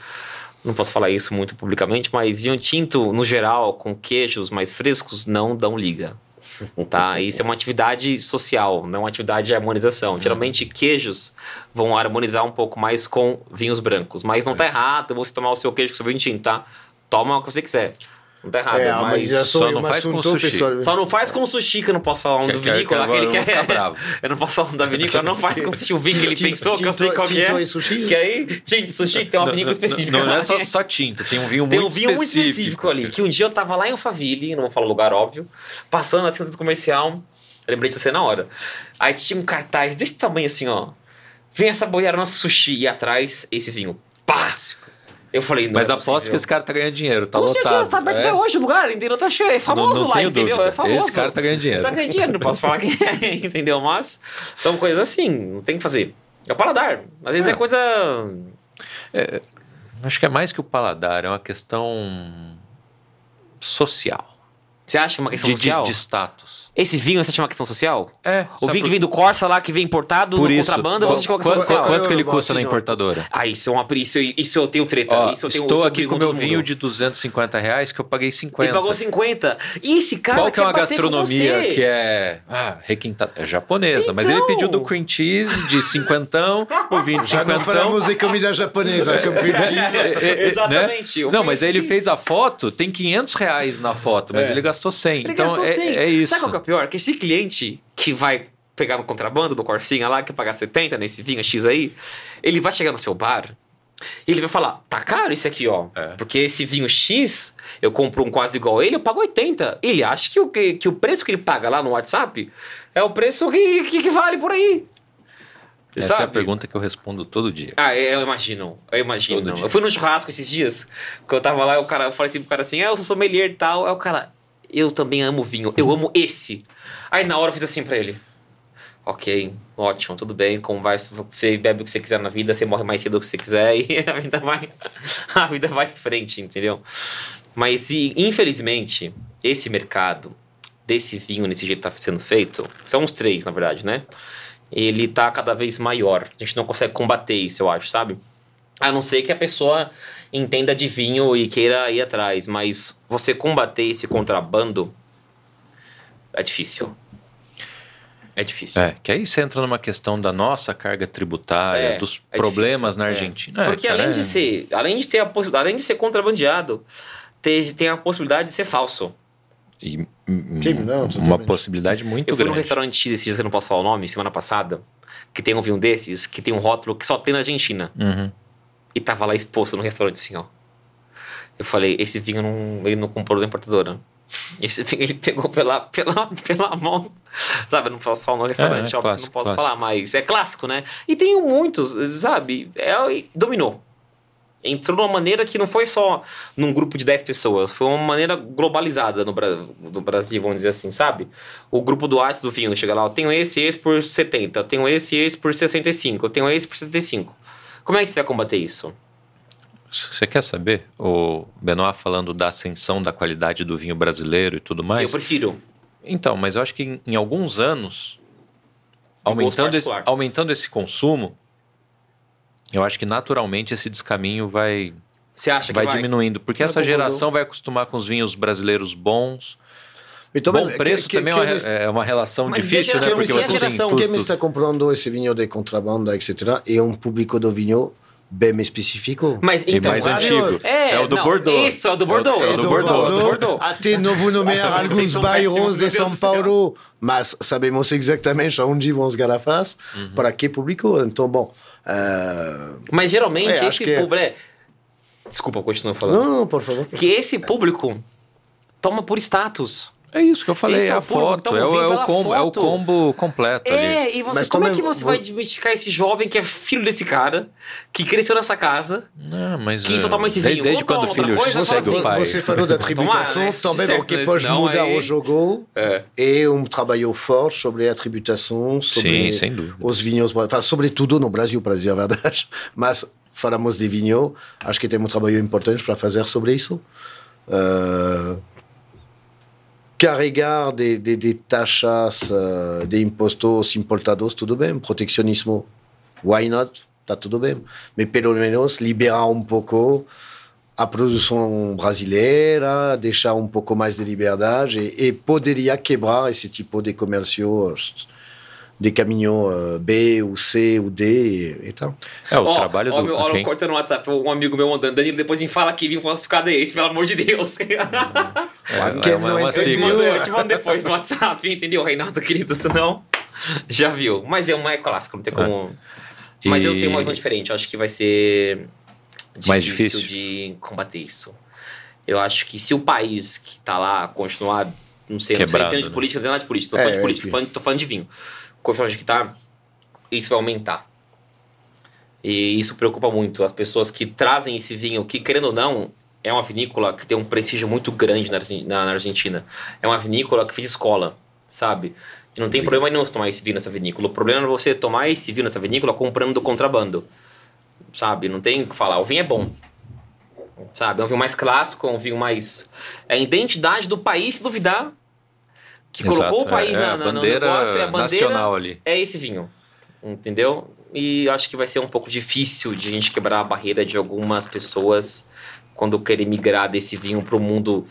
não posso falar isso muito publicamente, mas vinho tinto, no geral, com queijos mais frescos, não dão liga. Tá? Isso é uma atividade social, não uma atividade de harmonização. Uhum. Geralmente, queijos vão harmonizar um pouco mais com vinhos brancos. Mas não tá errado você tomar o seu queijo com o seu vinho tinto, tá? Toma o que você quiser. Não tá errado, é, mas só não faz com sushi. Pessoal. Só não faz com sushi, que eu não posso falar um que, do vinícola. Que, aquele que é... eu não posso falar um da vinícola, não faz com sushi. O vinho que ele pensou, que eu sei qual que é. sushi? Que aí, tinto sushi, tem uma vinícola específica. Não, não, é só, só tinta, tem um vinho muito específico. Tem um vinho muito específico ali. Que um dia eu tava lá em Alphaville, não vou falar o lugar óbvio, passando na centro comercial, lembrei de você na hora. Aí tinha um cartaz desse tamanho assim, ó. Vem essa boiar nosso sushi e atrás esse vinho. Pá! Eu falei, não Mas é aposto que esse cara tá ganhando dinheiro, tá Com lotado. Com certeza, tá aberto é? até hoje o lugar, entendeu? Tá cheio, é famoso não, não lá, entendeu? Dúvida. É famoso. Esse cara tá ganhando dinheiro. Tá ganhando dinheiro, não posso falar que é, entendeu? Mas são coisas assim, não tem que fazer. É o paladar. Às vezes é, é coisa... É, acho que é mais que o paladar, é uma questão social. Você acha que é uma questão de, de, social? de status. Esse vinho você acha uma questão social? É. O vinho por- que vem do Corsa lá, que vem importado Por no isso, contrabando, qual- você acha que é uma questão quanto, social? quanto que ele custa na assim, importadora? Ah, isso é uma isso, isso eu tenho treta. Ó, isso eu tenho, estou aqui com meu vinho de 250 reais que eu paguei 50. Ele pagou 50. E esse cara Qual que é uma gastronomia que é ah, requintada? É japonesa, mas ele Então. pediu do cream cheese de cinquentão, o vinho de Já não cinquentão. falamos de comida japonesa, como cream cheese. É, é, é, Exatamente, Né? Não, mas aí ele fez a foto, tem 500 reais na foto, mas É. ele gastou 100. Ele então gastou é, 100. é isso. Sabe qual que é o pior? Que esse cliente que vai pegar no contrabando do Corsinha lá, que pagar 70 nesse vinho X aí, ele vai chegar no seu bar e ele vai falar, tá caro esse aqui, ó. É. Porque esse vinho X, eu compro um quase igual a ele, eu pago 80. Ele acha que o, que, que o preço que ele paga lá no WhatsApp é o preço que, que, que vale por aí. Essa é a Sabe? pergunta que eu respondo todo dia. Ah, eu imagino. Eu imagino. Todo dia. Eu fui no churrasco esses dias, que eu tava lá, o cara, eu falei assim pro cara assim, ah, eu sou sommelier e tal. Aí o cara, eu também amo vinho, eu amo esse. Aí na hora eu fiz assim pra ele. Ok, ótimo, tudo bem. Como vai? Você bebe o que você quiser na vida, você morre mais cedo do que você quiser e a vida vai, a vida vai em frente, entendeu? Mas e, infelizmente, esse mercado desse vinho, nesse jeito que tá sendo feito, são uns três, na verdade, né? Ele tá cada vez maior. A gente não consegue combater isso, eu acho, sabe? A não ser que a pessoa entenda de vinho e queira ir atrás, mas você combater esse contrabando é difícil. É difícil. É, que aí você entra numa questão da nossa carga tributária, É, dos é problemas difícil, na é. Argentina. É, Porque cara, além é- de ser, além de ter a possibilidade, além de ser contrabandeado, tem, tem a possibilidade de ser falso. E, hum, Sim, não, uma possibilidade muito Eu fui num grande. restaurante X esses dias, que eu não posso falar o nome, semana passada, que tem um vinho desses, que tem um rótulo que só tem na Argentina. Uhum. E tava lá exposto no restaurante assim, ó. Eu falei, esse vinho não, ele não comprou da importadora. Esse vinho ele pegou pela, pela, pela mão. Sabe, eu não posso falar no restaurante, É, é clássico, não posso clássico. falar, mas é clássico, né? E tem muitos, sabe? É, dominou. Entrou de uma maneira que não foi só num grupo de 10 pessoas, foi uma maneira globalizada no, no Brasil, vamos dizer assim, sabe? O grupo do Whats do vinho chega lá, eu tenho esse esse por 70, eu tenho esse esse por 65, eu tenho esse por 75. Como é que você vai combater isso? Você quer saber? O Benoit falando da ascensão da qualidade do vinho brasileiro e tudo Eu mais. prefiro. Então, mas eu acho que em, em alguns anos, aumentando esse, aumentando esse consumo, eu acho que naturalmente esse descaminho vai, Você acha que vai vai? diminuindo. Porque Eu essa geração vai acostumar com os vinhos brasileiros bons. Mais também, Bom preço que- também é que- uma, que- re- é uma relação Mas e a difícil, né? geração- Porque e a você tem geração? Quem custo. está comprando esse vinho de contrabando, etc., é um público do vinho bem específico. Mas E então, mais ah, antigo. É, É o do não, Bordeaux. Isso, é o do Bordeaux. É É o o do do Bordeaux. Bordeaux. do Bordeaux. Até não vou nomear alguns bairros de São. Paulo, mas sabemos exatamente onde vão as garrafas, Uhum. para que público. Então, bom. eh, Mas geralmente É, esse é. público. é- Desculpa, continua falando. Não, não, por favor. Que esse público toma por status. É isso que eu falei, é é a foto. então É, o, é, o combo, é o foto. combo completo ali. É, e você, Mas como é também que você vou- vai desmistificar esse jovem que é filho desse cara, que cresceu nessa casa, Não, mas, que só é, toma esse desde- vinho? Desde quando o filho coisa, segue o pai. você falou da Vai tomar, tributação, né? também Certo, o que pode mudar aí- o jogo É. é um trabalho forte sobre a tributação, sobre Sim, os vinhos, enfin, sobretudo no Brasil, para dizer a verdade, mas falamos de vinho, acho que tem um trabalho importante para fazer sobre isso. Uh, carregar de, de, de taxas, uh, de impostos importados, tudo bem, proteccionismo, why not? Está tudo bem. Mas pelo menos liberar um pouco a produção brasileira, deixar um pouco mais de liberdade e, e poderia quebrar esse tipo de comércio de caminhão uh, B, ou C, ou D e, tal. É, o Ó, trabalho ó, do. meu- Olha, eu cortando no WhatsApp, um amigo meu mandando, Danilo, depois me fala que vinho falsificado é esse, pelo amor de Deus? É, Quem é uma- não uma Eu te, mando, eu te mando depois no WhatsApp, entendeu, Reinaldo, querido? Senão, já viu. Mas é uma é clássico, não tem como. Mas eu tenho uma visão diferente. Eu acho que vai ser difícil, Mais difícil. de combater isso. Eu acho que se o país que tá lá continuar, não sei, não sei, Quebrado, entendo de né? política, não tem nada de política, tô É, falando de é, política, que- tô falando, tô falando de vinho. Do que tá, isso vai aumentar. E isso preocupa muito. As pessoas que trazem esse vinho, que querendo ou não, é uma vinícola que tem um prestígio muito grande na, na- na Argentina. É uma vinícola que fez escola, sabe? E não tem problema nenhum você tomar esse vinho nessa vinícola. O problema é você tomar esse vinho nessa vinícola comprando do contrabando. Sabe? Não tem o que falar. O vinho é bom. Sabe? É um vinho mais clássico, é um vinho mais. É a identidade do país, se duvidar, que Exato, colocou o país é, é na, a na, no bandeira negócio, é a bandeira. nacional ali. É esse vinho. Entendeu? E acho que vai ser um pouco difícil de a gente quebrar a barreira de algumas pessoas quando querem migrar desse vinho para o mundo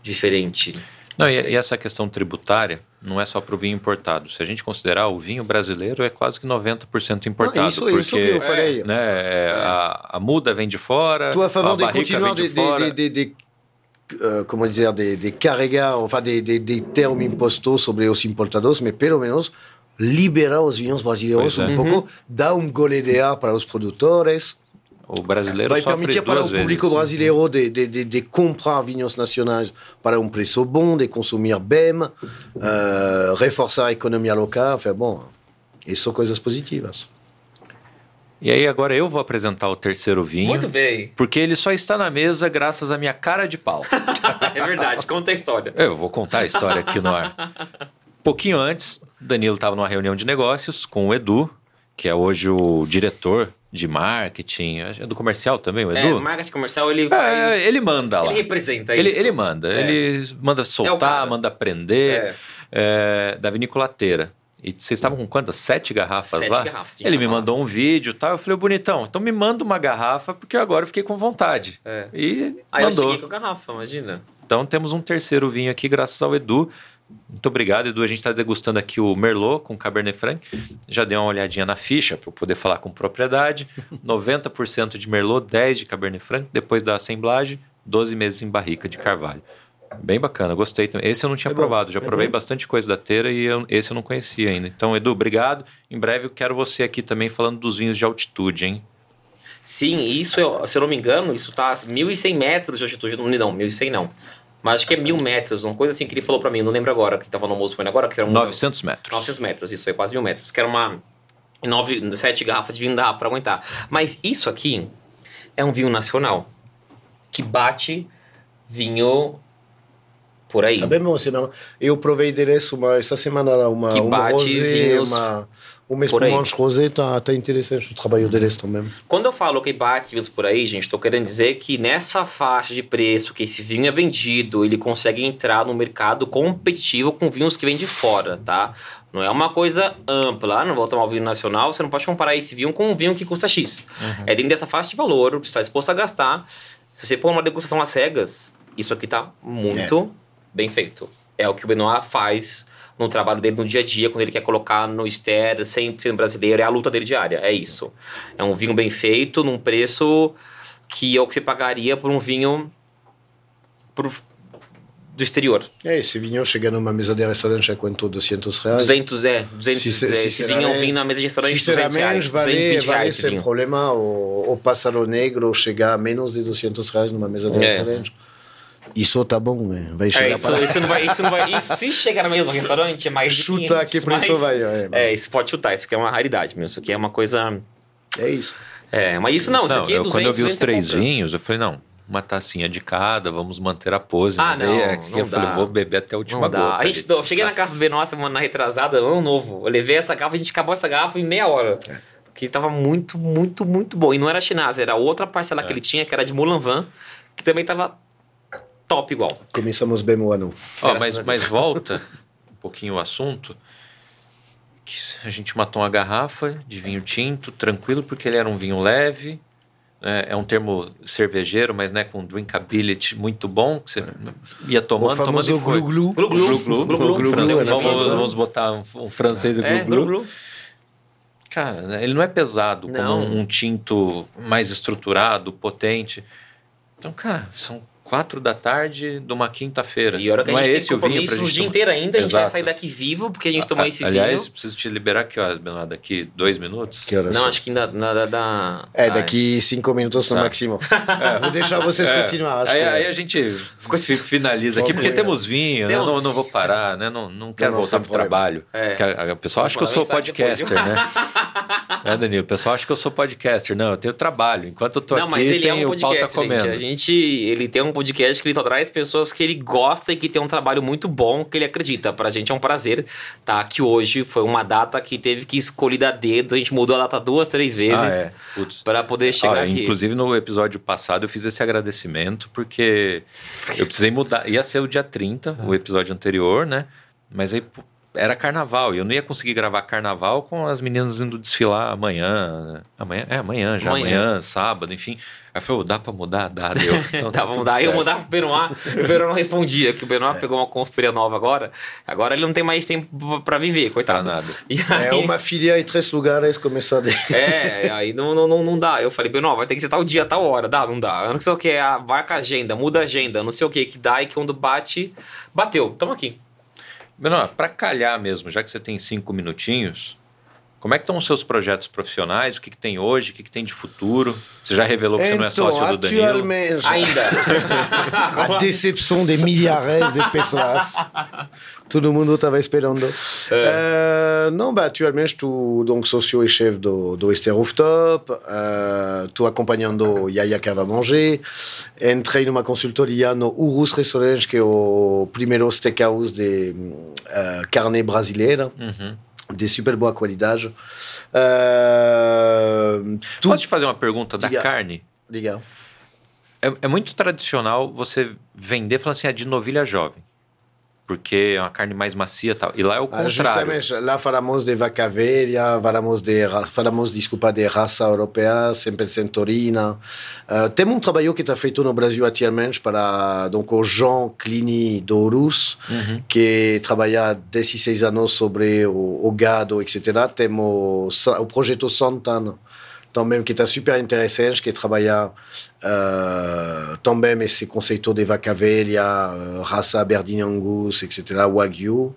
diferente. Não, e, e essa questão tributária não é só para o vinho importado. Se a gente considerar, o vinho brasileiro é quase que 90% importado. Ah, isso, porque, isso que eu falei. Né, é, a, a muda vem de fora, Tu a favor a de barrica continuar vem de, de, fora. de, de, de, uh, como dizer, de, de carregar, enfin, de, de, de ter um imposto sobre os importadores, mas pelo menos liberar os vinhos brasileiros Pois é. um pouco, dar um gole de ar para os produtores, O brasileiro vai permitir para o público vezes. brasileiro de, de, de, de comprar vinhos nacionais para um preço bom, de consumir bem, uh, reforçar a economia local, enfin, bom, isso são coisas positivas. E aí agora eu vou apresentar o terceiro vinho. Muito bem. Porque ele só está na mesa graças à minha cara de pau. É verdade, conta a história. Eu vou contar a história aqui no ar. Pouquinho antes, Danilo estava numa reunião de negócios com o Edu, que é hoje o diretor de marketing, é do comercial também, o É, Edu? marketing comercial ele É, faz. ele manda lá. Ele representa Ele, isso. ele manda, É. ele manda soltar, cara. manda prender. É. é, da viniculateira. E vocês estavam com quantas? Sete garrafas Sete lá? garrafas, Ele me mandou um vídeo e tal. Eu falei, "Ô, bonitão, então me manda uma garrafa, porque agora eu fiquei com vontade. É. E Aí eu mandou. cheguei com a garrafa, imagina. Então temos um terceiro vinho aqui, graças ao Edu. Muito obrigado, Edu. A gente está degustando aqui o Merlot com Cabernet Franc. Já dei uma olhadinha na ficha para eu poder falar com propriedade. 90% de Merlot, 10% de Cabernet Franc. Depois da assemblagem, 12 meses em barrica de carvalho. Bem bacana, gostei. Esse eu não tinha É provado, já é provei bom. bastante coisa da Teira e eu- esse eu não conhecia ainda. Então, Edu, obrigado. Em breve eu quero você aqui também falando dos vinhos de altitude, hein? Sim, isso, é- se eu não me engano, isso tá a 1.100 metros de altitude. Não, não 1.100 não. Mas acho que é 1.000 metros, uma coisa assim que ele falou pra mim, não lembro agora, que tava no almoço com ele agora, que era um... 900 metros. 900 metros, isso aí, quase mil metros. Que era uma. Nove, sete garrafas de vinho dá pra aguentar. Mas isso aqui é um vinho nacional. Que bate vinho por aí. Ah, bem bom, senão eu provei deles uma, essa semana uma, Que uma bate rosé, vinhos uma, uma por aí. espumante rosé, tá, tá interessante o trabalho deles também. Quando eu falo que bate vinhos por aí, gente, tô querendo dizer que nessa faixa de preço que esse vinho é vendido, ele consegue entrar no mercado competitivo com vinhos que vêm de fora, tá? Não é uma coisa ampla, ah, não vou tomar o vinho nacional, você não pode comparar esse vinho com um vinho que custa X. É dentro dessa faixa de valor, você está disposto a gastar. Se você pôr uma degustação às cegas, isso aqui tá muito bem feito. É o que o Benoit faz no trabalho dele no dia a dia, quando ele quer colocar no ster, sempre brasileiro, é a luta dele diária, é isso. É um vinho bem feito, num preço que é o que você pagaria por um vinho do exterior. É, esse vinho chega numa mesa de restaurante a quanto? 200 reais? 200 é, 200 Se- é, se- esse vinho é um vinho na mesa de restaurante de 200 Sinceramente, reais, vale, 220 vale reais esse sem vinho. problema o, o pássaro negro chegar a menos de 200 reais numa mesa de É. restaurante. Isso tá bom, né? vai É, chegar isso, para... isso não vai, isso não vai, isso, se chegar no mesmo restaurante é mais Chuta 500, que preço mas- vai, é. É, isso pode chutar, isso aqui é uma raridade mesmo, isso aqui é uma coisa... É isso. É, mas isso não, isso aqui é eu, 200, quando eu vi os 200 você três vinhos, eu falei, não, uma tacinha de cada, vamos manter a pose. Ah, Mas não, aí aqui não eu falei, dá. vou beber até a última Não dá. gota. A gente, ali. eu cheguei na casa do Benoit semana retrasada, ano novo. Eu levei essa garrafa, a gente acabou essa garrafa em meia hora. É. Que tava muito, muito, muito bom. E não era chinesa, era outra parcela É. que ele tinha, que era de Moulin que também tava top igual. Começamos bem o ano. Ó, Graças mas, mas volta um pouquinho o assunto. Que a gente matou uma garrafa de vinho tinto, tranquilo, porque ele era um vinho leve. né? É um termo cervejeiro, mas né, com drinkability muito bom. Que você ia tomando, o tomando e foi. glu-glu. Glu glu, Glu, glu, glu, Vamos, botar um, um francês É, glu, glu. Cara, né, ele não é pesado como Não. um, um tinto mais estruturado, potente. Então, cara, são quatro da tarde de uma quinta-feira. E a hora que não a gente é tem esse o vinho pra o gente dia tomar. inteiro ainda, a gente vai Exato. sair daqui vivo, porque a gente tomou A- esse Aliás, vinho. preciso te liberar aqui, ó, Benoit, daqui dois minutos. Que horas Não, são? acho que ainda nada da... É, daqui cinco minutos no Tá. máximo. Vou deixar vocês É, continuar. Acho aí, que... aí a gente fi- finaliza aqui, porque temos vinho, né? Temos. não, não vou parar, né? Não, não quero não, voltar pro problema. trabalho. É. Que A, a pessoa acha que eu sou podcaster, né? é, Danilo, o pessoal acha que eu sou podcaster. Não, eu tenho trabalho. Enquanto eu tô aqui, tem é um o pau tá comendo. A gente, ele tem um podcast que ele só traz pessoas que ele gosta e que tem um trabalho muito bom, que ele acredita. Pra gente é um prazer tá aqui hoje. Foi uma data que teve que escolher a dedo. A gente mudou a data duas, três vezes Ah, é. para poder chegar aqui. Inclusive no episódio passado eu fiz esse agradecimento porque eu precisei mudar. Ia ser o dia 30, o episódio anterior, né? Mas aí era carnaval e eu não ia conseguir gravar carnaval com as meninas indo desfilar amanhã. Amanhã? É, amanhã já. Amanhã. Amanhã, sábado, enfim. Aí falou, dá pra mudar? Dá, deu. Então, Tá, tá vamos tudo mudar. Aí eu mudar pro Benoit. O Benoit não respondia, que o Benoit pegou uma consultoria nova agora. Agora ele não tem mais tempo pra viver, Tá coitado. nada. E É aí, uma filha em três lugares, começar de... É, aí não, não, não, não dá. Eu falei, Benoit, vai ter que ser tal dia, tal hora. Dá, não dá. Eu não sei o que, é, marca a agenda, muda a agenda, não sei o que, que dá e que quando bate, bateu. Tamo aqui. Menor, para calhar mesmo, já que você tem cinco minutinhos, como é que estão os seus projetos profissionais? O que, que tem hoje? O que, que tem de futuro? Você já revelou que você não é Então, sócio do Danilo? atualmente, Ainda. a decepção de milhares de pessoas. Todo mundo estava esperando. Euh, non, bah, atualmente estou donc socio e chefe do, do Este Rooftop. Estou acompanhando Yaya Cava Manger. Entrei numa consultoria no Urus Restaurant, que é o primeiro steakhouse de uh, carne brasileira. Uhum. De super boa qualidade. Uh, tu- Posso te fazer uma pergunta da Diga. carne? Diga. É, é muito tradicional você vender falando assim, é de novilha jovem. Porque é uma carne mais macia e tal. E lá é o Ah, contrário. justamente, lá falamos de vaca velha, falamos, de, falamos desculpa, de raça europeia, 100% taurina. Uh, temos um trabalho que está feito no Brasil atualmente para donc, o Jean Clini do Urus, Uhum. que trabalha há 16 anos sobre o, o gado, etc. Temos sa- o projeto Santana, também que está super interessante, que trabalha uh, também esse conceito de vaca velha, uh, raça Aberdeen Angus, etc., Wagyu.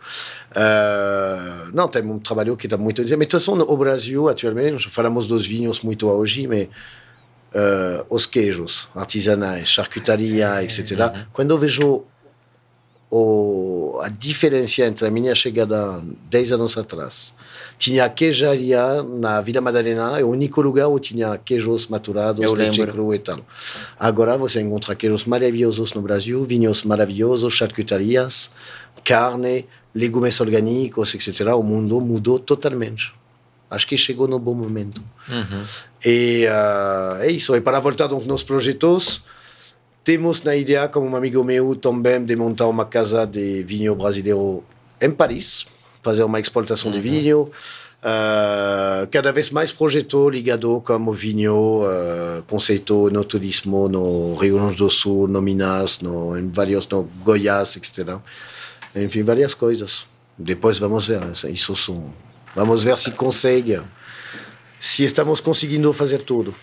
Uh, não, tem um trabalho que está muito. Mas, de toda façon, o Brasil, atualmente, falamos dos vinhos muito hoje, mas uh, os queijos artesanais, charcutaria, etc. Quando eu vejo o, a diferença entre a minha chegada 10 anos atrás. Tinha queijaria na Vila Madalena, é o único lugar onde tinha queijos maturados, Eu leite lembro. cru e tal. Agora você encontra queijos maravilhosos no Brasil, vinhos maravilhosos, charcutarias, carne, legumes orgânicos, etc. O mundo mudou totalmente. Acho que chegou no bom momento. Uhum. E uh, é isso. E para voltar donc nos projetos, temos na ideia, como um amigo meu também, de montar uma casa de vinho brasileiro em Paris, fazer uma exportação de vinho. Uh, cada vez mais projeto ligado como vinho, uh, conceito no turismo, no Rio Grande do Sul, no Minas, no, em vários, no Goiás, etc. Enfim, várias coisas. Depois vamos ver. Isso são, vamos ver se consegue, se estamos conseguindo fazer tudo.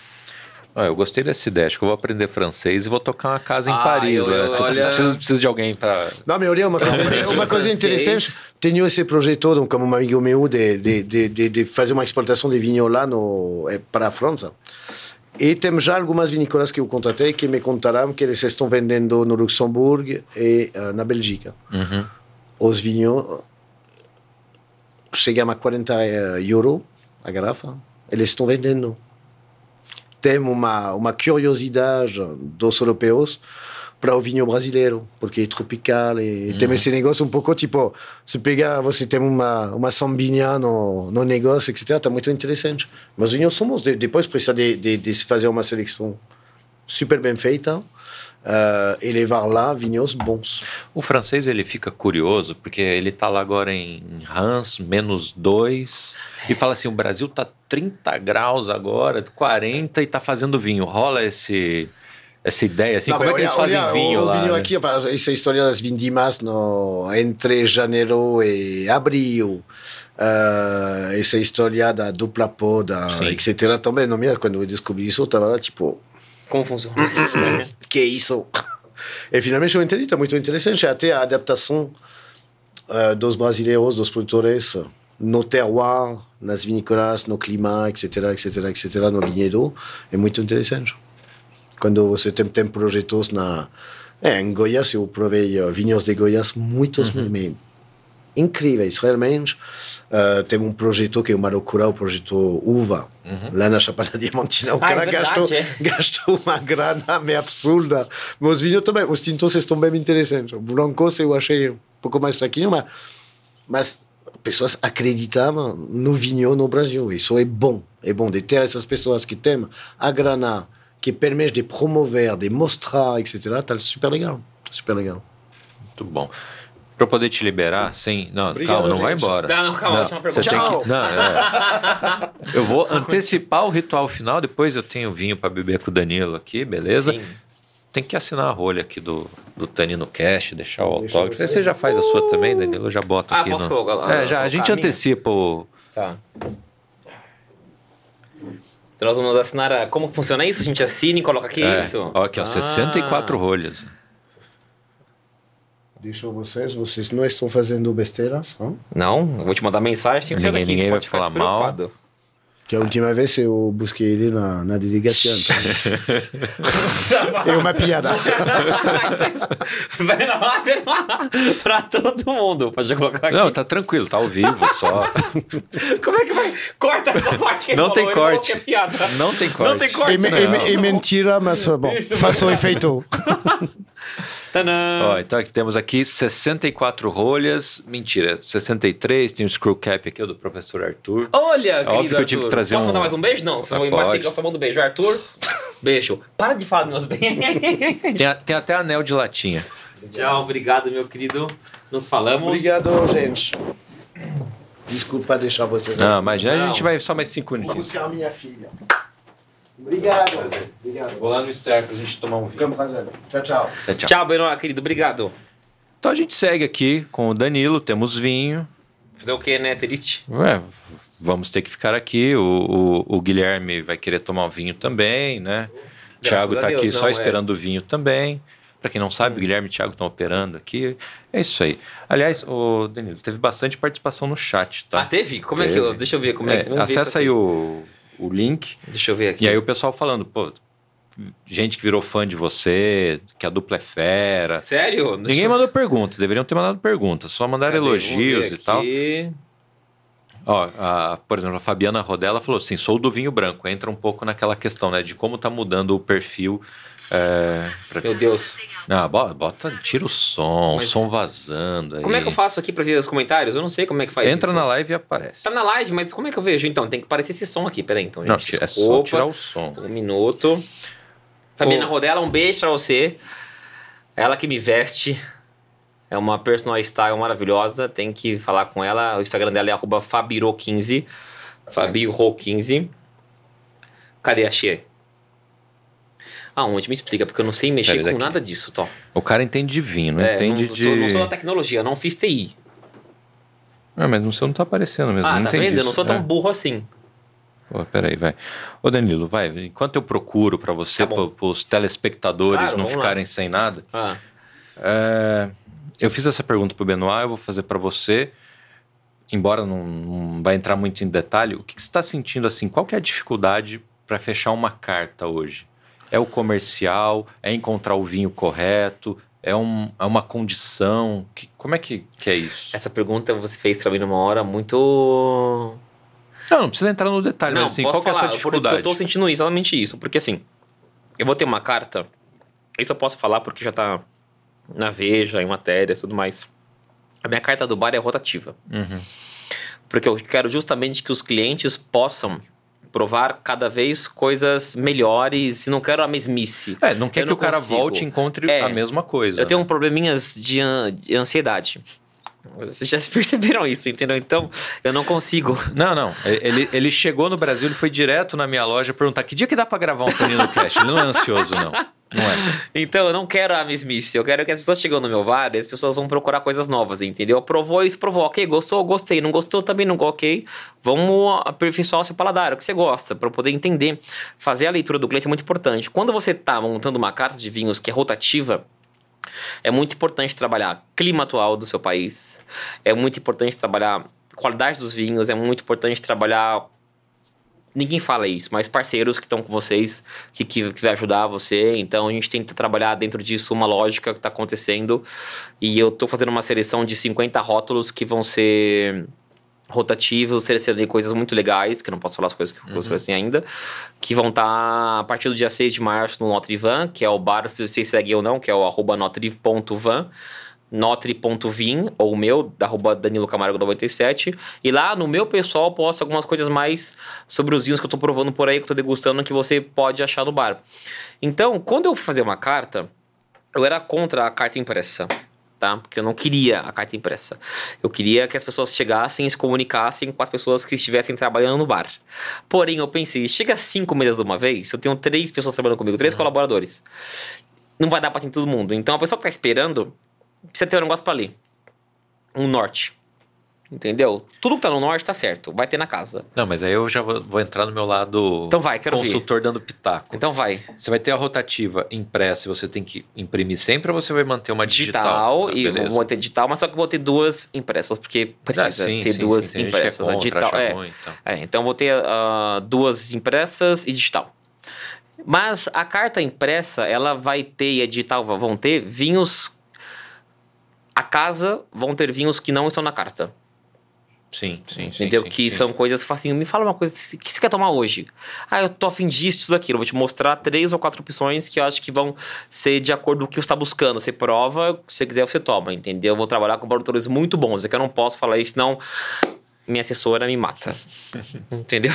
Ah, eu gostei dessa ideia. Acho que eu vou aprender francês e vou tocar uma casa em Ah, Paris. eu- né? eu- Você olha- precisa, precisa de alguém para. Não, mas olha, uma coisa, uma coisa interessante, tenho esse projeto, donc, como um amigo meu, de, de, de, de, de fazer uma exportação de vinho lá no, eh, para a França. E temos já algumas vinícolas que eu contratei que me contaram que eles estão vendendo no Luxemburgo e eh, na Bélgica. Uhum. Os vinhos chegam a 40 euros a garrafa. Eles estão vendendo. Tem uma, uma curiosidade dos europeus para o vinho brasileiro, porque é tropical e tem esse negócio um pouco tipo, se pegar, você tem uma, uma sambinha no, no negócio, etc., está muito interessante. Mas vinhos somos, de- depois precisa de, de, de fazer uma seleção super bem feita eh, e levar lá vinhos bons. O francês ele fica curioso porque ele tá lá agora em Hans, menos 2, e fala assim: o Brasil tá 30 graus agora, 40 e tá fazendo vinho. Rola esse, essa ideia assim? Não, como é que eles fazem olha, vinho o lá? vinho né? aqui, essa história das vindimas no, entre janeiro e abril, eh, essa história da dupla poda, Sim. etc. Também, não me quando eu descobri isso, eu estava lá tipo, Como funciona? que é isso? E finalmente eu entendi, está muito interessante, até a adaptação eh, dos brasileiros, dos produtores, no terroir, nas vinícolas, no clima, etc, etc, etc, no vinhedo, é muito interessante. Quando você tem, tem projetos na... É, em Goiás eu provei eh, vinhos de Goiás muitos, Uhum. incríveis, realmente. Uh, tem um projeto que é uma loucura, o projeto UVA, uhum. lá na Chapada Diamantina. O Ah, é verdade, gastou, é. gastou uma grana meio absurda. Mas os vinhos também, os tintos estão bem interessantes. O Blancos eu achei um pouco mais fraquinho, mas, mas pessoas acreditavam no vinho no Brasil. Isso é bom. É bom de ter essas pessoas que têm a grana, que permite de promover, de mostrar, etc. Tá super legal. Super legal. Muito bom. Pra eu poder te liberar sem. Não, Obrigado, calma, não vai gente. embora. Não, não, calma, última pergunta. Você tem Tchau. que. Não, é. Eu vou antecipar o ritual final, depois eu tenho vinho pra beber com o Danilo aqui, beleza? Sim. Tem que assinar a rolha aqui do, do Tanino Cash, deixar o Deixa autógrafo. você. Você já faz a sua também, Danilo? Eu já boto Ah, aqui. posso no... colocar- É, já, a gente a minha? antecipa o. Tá. Então nós vamos assinar. A... Como que funciona isso? A gente assina e coloca aqui É, isso? ó, aqui, ó, Ah. 64 rolhas. Deixa vocês, vocês não estão fazendo besteiras, não? Não, eu vou te mandar mensagem sem Ninguém- aqui, ninguém você vai pode ficar falar mal. despreocupado. Que a última vez eu busquei ele na, na delegacia. é uma piada. Vai lá, vai lá. pra todo mundo. Pode colocar aqui. Não, tá tranquilo, tá ao vivo só. Como é que vai? Corta essa parte que ele Não tem falou, corte. que é piada. Não tem corte. Não tem É, corte, não. é me- é mentira, mas bom, Isso, faça o efeito. Tadã. Ó, então aqui temos aqui 64 rolhas. Mentira, 63. Tem o screw cap aqui, o do professor Arthur. Olha, querido óbvio que eu tive que trazer Posso um- mandar mais um beijo? Não, você Ah, pode. bater que eu só mando um beijo. Arthur, beijo. Para de falar meus bens. Tem, a- tem até anel de latinha. Tchau, obrigado, meu querido. Nos falamos. Obrigado, gente. Desculpa deixar vocês Não, assim. imagina, a Não. gente vai só mais cinco Vou minutinhos. buscar minha filha. Obrigado. Obrigado. Vou lá no Sterco a gente tomar um vinho. Tchau, tchau. É, tchau. Tchau, Benoit, querido. Obrigado. Então a gente segue aqui com o Danilo, temos vinho. Fazer o quê, né? Triste. Ué, vamos ter que ficar aqui. O, o- o Guilherme vai querer tomar um vinho também, né? O Thiago tá Deus, aqui não, só é. esperando o vinho também. Para quem não sabe, o Guilherme e o Thiago estão operando aqui. É isso aí. Aliás, o Danilo, teve bastante participação no chat, tá? Ah, teve? Como é que eu... Teve. Deixa eu ver como é, É, que... vamos acessa aí o, o link. Deixa eu ver aqui. E aí o pessoal falando, pô, gente que virou fã de você, que a dupla é fera. Sério? Deixa Ninguém eu- mandou perguntas, deveriam ter mandado perguntas, só mandaram Cadê? Elogios e tal. Ó, a- por exemplo, a Fabiana Rodella falou assim: sou do vinho branco. Entra um pouco naquela questão, né? De como tá mudando o perfil. É, pra- Meu Deus. Ah, bo- bota, tira o som, Mas- o som vazando. Aí. Como é que eu faço aqui pra ver os comentários? Eu não sei como é que faz Entra isso. na live e aparece. Tá na live, mas como é que eu vejo? Então, tem que aparecer esse som aqui. Peraí, então, gente. Não, tira- é só tirar o som. Um minuto. Fabiana Ô. Rodella, um beijo pra você. Ela que me veste. É uma personal style maravilhosa. Tem que falar com ela. O Instagram dela é arroba Fabiro15. Fabiro15. Cadê? Achei. Aonde? Me explica, porque eu não sei mexer Pera, com daqui. nada disso, Tó. O cara entende de vinho, não É, entende não, de. sou, não sou da tecnologia, não fiz TI. Ah, mas no seu não tá aparecendo mesmo. Ah, não tá vendo? Eu não sou tão É. burro assim. Pô, peraí, vai. Ô Danilo, vai. Enquanto eu procuro pra você, Tá para os telespectadores Claro, não vamos lá. ficarem sem nada, Ah, é, eu fiz essa pergunta pro Benoit, eu vou fazer pra você. Embora não, não vai entrar muito em detalhe, o que, que você está sentindo assim? Qual que é a dificuldade para fechar uma carta hoje? É o comercial? É encontrar o vinho correto? É, um, é uma condição? Que- como é que, que é isso? essa pergunta você fez pra mim numa hora muito Não, não precisa entrar no detalhe, Não, mas assim, posso qual que é a falar, sua porque dificuldade? Eu tô sentindo exatamente isso, porque assim, eu vou ter uma carta, isso eu posso falar porque já tá na Veja, em matérias e tudo mais. A minha carta do bar é rotativa. Uhum. Porque eu quero justamente que os clientes possam provar cada vez coisas melhores e não quero a mesmice. É, não quer Eu que não o cara consigo. volte e encontre É, a mesma coisa. Eu tenho né? um probleminhas de, an- de ansiedade. Vocês já perceberam isso, entendeu? Então, eu não consigo. Não, não. Ele, ele chegou no Brasil, ele foi direto na minha loja perguntar que dia que dá pra gravar um Tonino Cash. Ele não é ansioso, não. Não é. Então, eu não quero a mesmice. Eu quero que as pessoas chegam no meu bar e as pessoas vão procurar coisas novas, entendeu? Provou isso, provou. Ok, gostou, gostei. Não gostou, também não ok. Vamos aperfeiçoar o seu paladar, o que você gosta, para poder entender. Fazer a leitura do cliente é muito importante. Quando você está montando uma carta de vinhos que é rotativa, é muito importante trabalhar clima atual do seu país. É muito importante trabalhar qualidade dos vinhos. É muito importante trabalhar ninguém fala isso, mas parceiros que estão com vocês, que, que, que vai ajudar você. Então a gente tenta trabalhar dentro disso uma lógica que está acontecendo. E eu estou fazendo uma seleção de 50 rótulos que vão ser rotativos, selecionei coisas muito legais, que eu não posso falar as coisas que eu uhum. assim ainda, que vão estar tá a partir do dia 6 de março no Notrivan, que é o bar, se vocês seguem ou não, que é o arroba notri.van notri.vim, ou o meu, da arroba Danilo Camargo 97. E lá no meu pessoal posto algumas coisas mais sobre os vinhos que eu tô provando por aí, que eu tô degustando, que você pode achar no bar. Então, quando eu fui fazer uma carta, eu era contra a carta impressa. Tá? Porque eu não queria a carta impressa. Eu queria que as pessoas chegassem e se comunicassem com as pessoas que estivessem trabalhando no bar. Porém, eu pensei, chega cinco meses de uma vez, eu tenho três pessoas trabalhando comigo, três uhum. colaboradores. Não vai dar pra ter todo mundo. Então, a pessoa que tá esperando, precisa ter um negócio para ler. Um norte. Entendeu? Tudo que tá no norte tá certo. Vai ter na casa. Não, mas aí eu já vou, vou entrar no meu lado então vai, quero consultor ver. dando pitaco. Então vai. Você vai ter a rotativa impressa e você tem que imprimir sempre ou você vai manter uma digital? Digital, ah, e vou manter digital, mas só que vou ter duas impressas, porque precisa ah, sim, ter sim, duas sim, impressas. Contra, a digital, é, ruim, então. é, então vou ter uh, duas impressas e digital. Mas a carta impressa, ela vai ter e a digital vão ter vinhos a casa vão ter vinhos que não estão na carta. Sim, sim, Entendeu? Sim, que sim. são coisas que assim, me fala uma coisa, o que você quer tomar hoje? Ah, eu tô afim disso, disso, daquilo. Vou te mostrar três ou quatro opções que eu acho que vão ser de acordo com o que você está buscando. Você prova, se você quiser, você toma, entendeu? Eu vou trabalhar com produtores muito bons. É que eu não posso falar isso, senão minha assessora me mata. entendeu?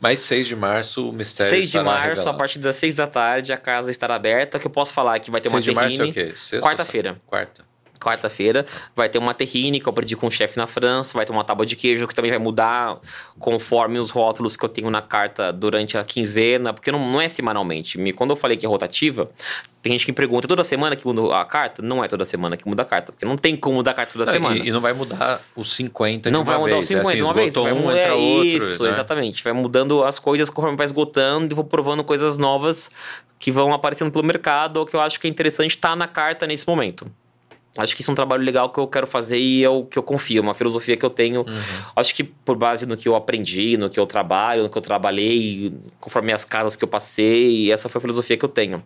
Mas 6 de março o mistério 6 de março, revelado. a partir das 6 da tarde, a casa estará aberta. O que eu posso falar é que vai ter 6 uma terrine. 6 de março é o quê? Quarta-feira. Quarta quarta-feira. Vai ter uma terrine que eu aprendi com o chefe na França, vai ter uma tábua de queijo que também vai mudar conforme os rótulos que eu tenho na carta durante a quinzena, porque não, não é semanalmente. Quando eu falei que é rotativa, tem gente que pergunta toda semana que muda a carta? Não é toda semana que muda a carta, porque não tem como mudar a carta toda não, semana. E, e, não vai mudar os 50 Não de uma vai mudar vez. os 50 é assim, de uma vez. Vai um, mudar, entra isso, né? exatamente. Vai mudando as coisas conforme vai esgotando e vou provando coisas novas que vão aparecendo pelo mercado ou que eu acho que é interessante estar tá na carta nesse momento. Acho que isso é um trabalho legal que eu quero fazer e é o que eu confio, é uma filosofia que eu tenho. Uhum. Acho que por base no que eu aprendi, no que eu trabalho, no que eu trabalhei, conforme as casas que eu passei, essa foi a filosofia que eu tenho.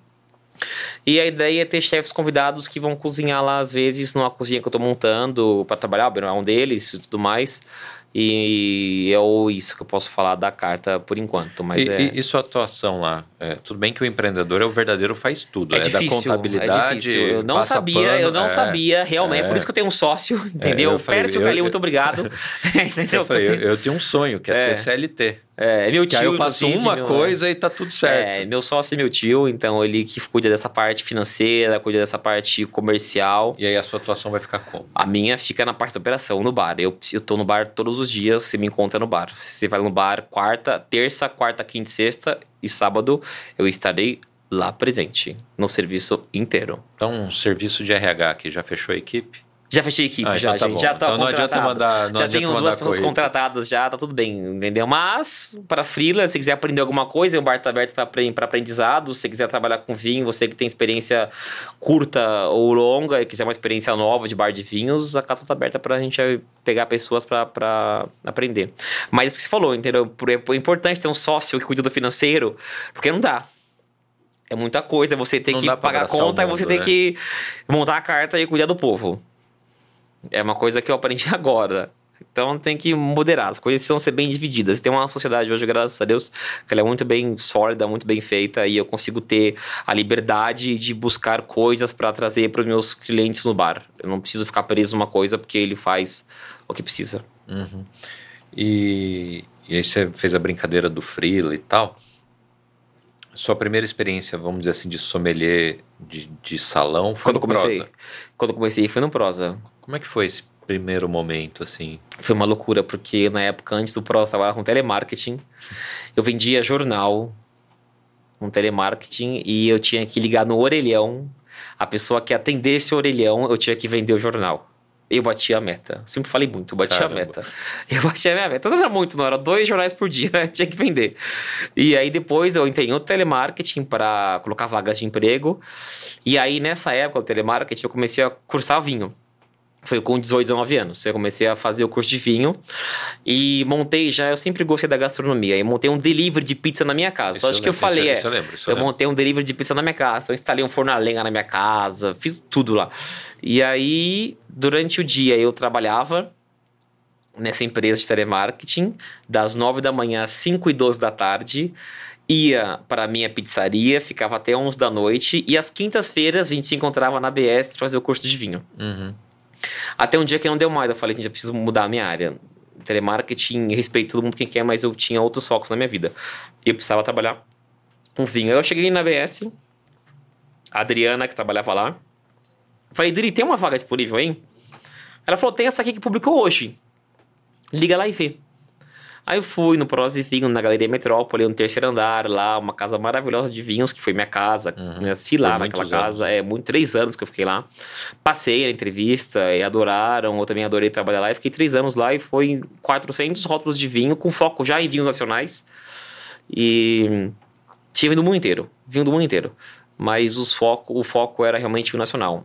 E a ideia é ter chefes convidados que vão cozinhar lá, às vezes, numa cozinha que eu estou montando para trabalhar, o é um deles e tudo mais. E é isso que eu posso falar da carta por enquanto. Mas e, é... e, sua atuação lá? É, tudo bem que o empreendedor é o verdadeiro faz tudo. É, é difícil, da contabilidade. É difícil. Eu não sabia, pano, eu não é, sabia realmente. É por isso que eu tenho um sócio, entendeu? É, Pérez muito obrigado. eu, falei, eu, eu, tenho um sonho, que é, ser CLT. É, meu tio. Que aí eu faço uma meu, coisa e tá tudo certo. É, meu sócio é meu tio, então ele que cuida dessa parte financeira, cuida dessa parte comercial. E aí a sua atuação vai ficar como? A minha fica na parte da operação, no bar. Eu, eu tô no bar todos os dias, você me encontra no bar. Você vai no bar quarta, terça, quarta, quinta e sexta e sábado eu estarei lá presente, no serviço inteiro. Então, um serviço de RH que já fechou a equipe? Já fechei a equipe, ah, já, já, tá gente. Já tá então não adianta mandar. Não já adianta tenho duas pessoas contratadas, já tá tudo bem, entendeu? Mas, para freela, se quiser aprender alguma coisa, o bar tá aberto para aprendizado. Se quiser trabalhar com vinho, você que tem experiência curta ou longa e quiser uma experiência nova de bar de vinhos, a casa tá aberta pra gente pegar pessoas para aprender. Mas isso que você falou, entendeu? É importante ter um sócio que cuida do financeiro, porque não dá. É muita coisa, você tem não que pagar a conta mundo, e você né? tem que montar a carta e cuidar do povo. É uma coisa que eu aprendi agora. Então tem que moderar, as coisas precisam ser bem divididas. Tem uma sociedade hoje, graças a Deus, que ela é muito bem sólida, muito bem feita, e eu consigo ter a liberdade de buscar coisas para trazer para os meus clientes no bar. Eu não preciso ficar preso numa coisa porque ele faz o que precisa. Uhum. E, e aí você fez a brincadeira do freela e tal. Sua primeira experiência, vamos dizer assim, de sommelier de, de salão foi quando no comecei, prosa? Quando comecei foi no prosa. Como é que foi esse primeiro momento, assim? Foi uma loucura, porque na época, antes do prosa, eu trabalhava com telemarketing. Eu vendia jornal com telemarketing e eu tinha que ligar no orelhão. A pessoa que atendesse o orelhão, eu tinha que vender o jornal. Eu batia a meta. Sempre falei muito, eu batia Caramba. a meta. Eu batia a minha meta. Não era muito, não. Era dois jornais por dia, né? tinha que vender. E aí depois eu entrei no telemarketing para colocar vagas de emprego. E aí nessa época, o telemarketing, eu comecei a cursar vinho. Foi com 18, 19 anos. Eu comecei a fazer o curso de vinho e montei já. Eu sempre gostei da gastronomia. E montei um delivery de pizza na minha casa. Isso acho que eu falei, isso- é. isso eu lembro, isso eu lembro. montei um delivery de pizza na minha casa. Eu instalei um forno a lenha na minha casa. Fiz tudo lá. E aí, durante o dia, eu trabalhava nessa empresa de telemarketing, das 9 da manhã às 5 e 12 da tarde. Ia para minha pizzaria, ficava até 11 da noite. E às quintas-feiras a gente se encontrava na BS para fazer o curso de vinho. Uhum. Até um dia que não deu mais, eu falei, gente, eu preciso mudar a minha área. Telemarketing, respeito todo mundo quem quer, mas eu tinha outros focos na minha vida. E eu precisava trabalhar com vinho. Eu cheguei na BS, a Adriana, que trabalhava lá. Falei, Dri, tem uma vaga disponível, hein? Ela falou, tem essa aqui que publicou hoje. Liga lá e vê. Aí eu fui no Prós e Vinho, na Galeria Metrópole, no terceiro andar, lá, uma casa maravilhosa de vinhos, que foi minha casa. Nasci lá Por naquela muitos anos. casa, é, muito, três anos que eu fiquei lá. Passei na entrevista e adoraram, eu também adorei trabalhar lá. E fiquei três anos lá e foi 400 rótulos de vinho, com foco já em vinhos nacionais. E tinha vinho do mundo inteiro, vinho do mundo inteiro. Mas os foco, o foco era realmente vinho nacional.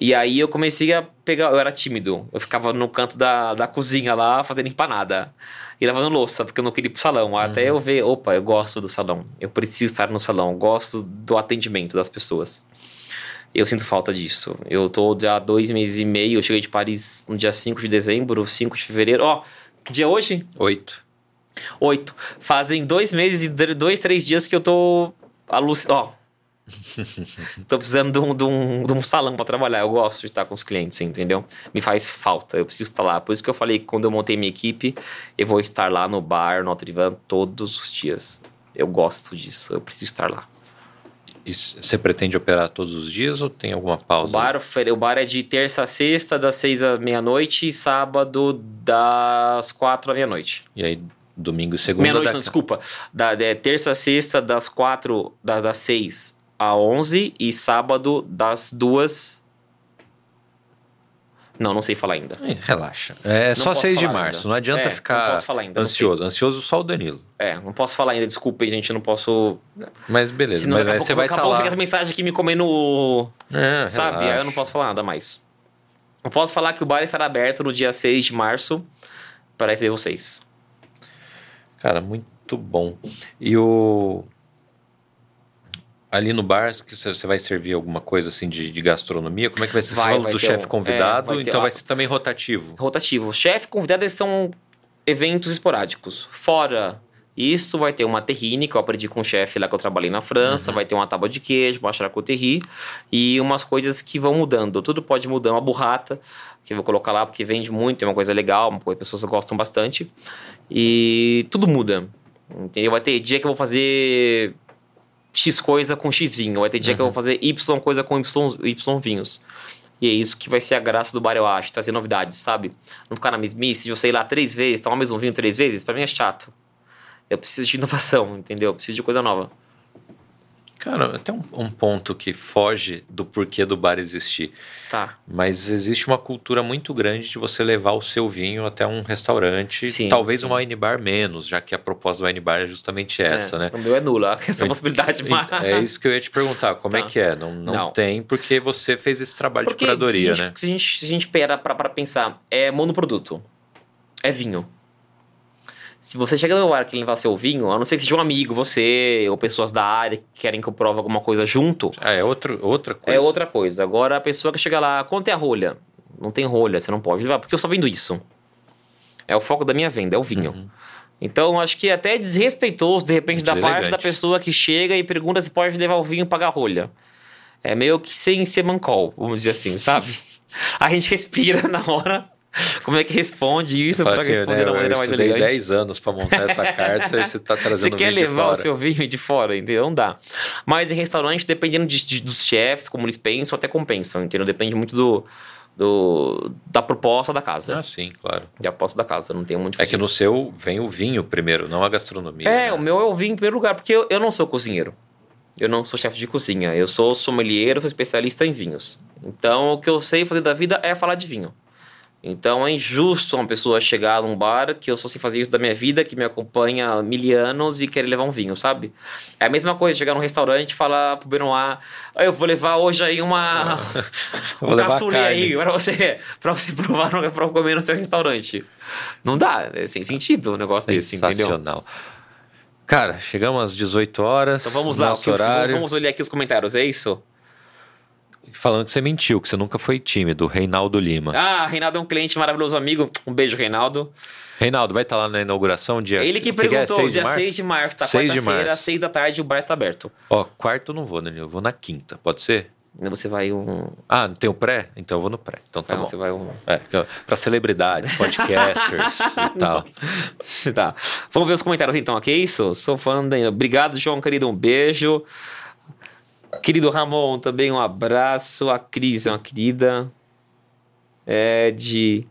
E aí eu comecei a pegar, eu era tímido. Eu ficava no canto da, da cozinha lá, fazendo empanada. E lavando louça, porque eu não queria ir pro salão. Até eu ver, opa, eu gosto do salão. Eu preciso estar no salão. eu Gosto do atendimento das pessoas. Eu sinto falta disso. Eu tô já dois meses e meio. Eu cheguei de Paris no dia 5 de dezembro, 5 de fevereiro. Ó, que dia é hoje? Oito. Oito. Fazem dois meses e dois, três dias que eu tô. Ó. tô precisando de um, de, um, de um salão para trabalhar. Eu gosto de estar com os clientes, entendeu? Me faz falta. Eu preciso estar lá. Por isso que eu falei que quando eu montei minha equipe, eu vou estar lá no bar, no Altrivan, todos os dias. Eu gosto disso. Eu preciso estar lá. E você pretende operar todos os dias ou tem alguma O pausa? bar, ofer- o bar é de terça a sexta, das seis à meia-noite, e sábado, das quatro à meia-noite. E aí, domingo e segunda. Meia-noite, dá- não, desculpa. Da, é, terça a sexta, das quatro, das, das seis a onze, e sábado, das duas. Não, não sei falar ainda. Relaxa. É só posso 6 de março. ainda. Não adianta É, não ficar falar ainda, não ansioso. Ansioso só o Danilo. É, não posso falar ainda, desculpa gente, não posso. Mas beleza. Senão mas você vai estar pouco lá. fica essa mensagem aqui me comendo. É, Sabe? Aí relaxa. eu não posso falar nada mais. Eu posso falar que o bar estará aberto no dia 6 de março para receber vocês. Cara, muito bom. E o. Ali no bar, que você vai servir alguma coisa assim de, de gastronomia? Como é que vai ser? Vai, você falou vai do chefe um- convidado, é, vai então vai ser também rotativo. rotativo. Chefe convidado eles são eventos esporádicos. Fora isso, vai ter uma terrine, que eu aprendi com o chefe lá que eu trabalhei na França, vai ter uma tábua de queijo, uma charcuterie e umas coisas que vão mudando. Tudo pode mudar. Uma burrata, que eu vou colocar lá porque vende muito, é uma coisa legal, pessoas gostam bastante. E tudo muda. Entendeu? Vai ter dia que eu vou fazer X coisa com X vinho, vai ter dia que eu vou fazer Y coisa com Y, y vinhos. E é isso que vai ser a graça do bar, eu acho, trazer novidades, sabe? Não ficar na mesmice de você ir lá três vezes, tomar o mesmo vinho três vezes, pra mim é chato. Eu preciso de inovação, entendeu? Eu preciso de coisa nova. Cara, tem um, um ponto que foge do porquê do bar existir. Tá. Mas existe uma cultura muito grande de você levar o seu vinho até um restaurante. Sim, talvez sim. uma wine bar menos, já que a proposta do wine bar é justamente essa, É, né? O meu é nula, essa E- possibilidade, mas... É isso que eu ia te perguntar, como é Tá. que é? Não, não, Não. tem, porque você fez esse trabalho Porque de curadoria, se a né? gente, Se a gente, se a gente pera pra, pra pensar, é monoproduto. É vinho. Se você chega no bar que levar seu vinho, a não ser que seja um amigo, você, ou pessoas da área que querem que eu prove alguma coisa junto, Ah, é outro, outra coisa. é outra coisa. Agora a pessoa que chega lá, quanto é a rolha? Não tem rolha, você não pode levar, porque eu só vendo isso. É o foco da minha venda, é o vinho. Uhum. Então, acho que é até desrespeitoso, de repente, da parte da pessoa que chega e pergunta se pode levar o vinho e pagar a rolha. É meio que sem ser mancol, vamos dizer assim, sabe? a gente respira na hora. Como é que responde isso para assim, responder né, da eu maneira mais elegante? 10 anos pra montar essa carta e você tá Você trazendo quer vinho de levar o seu vinho de fora, entendeu? Não dá. Mas em restaurante, dependendo de- de- dos chefes, como eles pensam, até compensam, entendeu? Depende muito do, do- da proposta da casa. Ah, sim, claro. Da proposta da casa, não tem muito É que no seu vem o vinho primeiro, não a gastronomia. É, né? o meu é o vinho em primeiro lugar, porque eu, eu não sou cozinheiro. Eu não sou chefe de cozinha. Eu sou sommelier, eu sou especialista em vinhos. Então, o que eu sei fazer da vida é falar de vinho. Então é injusto uma pessoa chegar num bar que eu só sei fazer isso da minha vida, que me acompanha há mil anos e querer levar um vinho, sabe? É a mesma coisa chegar num restaurante e falar pro Benoit, ah, eu vou levar hoje aí uma. um carne." aí pra você, pra você provar, pra comer no seu restaurante. Não dá, é sem sentido um negócio desse, entendeu? Sensacional. Cara, chegamos às 18 horas. Então vamos lá, horário. vamos olhar aqui os comentários, é isso? Falando que você mentiu, que você nunca foi tímido. Reinaldo Lima. Ah, Reinaldo é um cliente maravilhoso amigo. Um beijo, Reinaldo. Reinaldo, vai estar lá na inauguração dia Ele que que é? perguntou, 6 de dia março? 6 de março, tá? 6 de Quarta-feira, março. 6 da tarde, o bar está aberto. Ó, quarto eu não vou, Danilo. Eu vou na quinta, pode ser? Você vai um. Ah, tem o pré? Então eu vou no pré. Então tá Então, bom. você vai um. É, pra celebridades, podcasters e tal. tá. Vamos ver os comentários então, ok? Isso? Sou fã. Obrigado, João, querido. Um beijo. Querido Ramon, também um abraço. A Cris é uma querida. É de.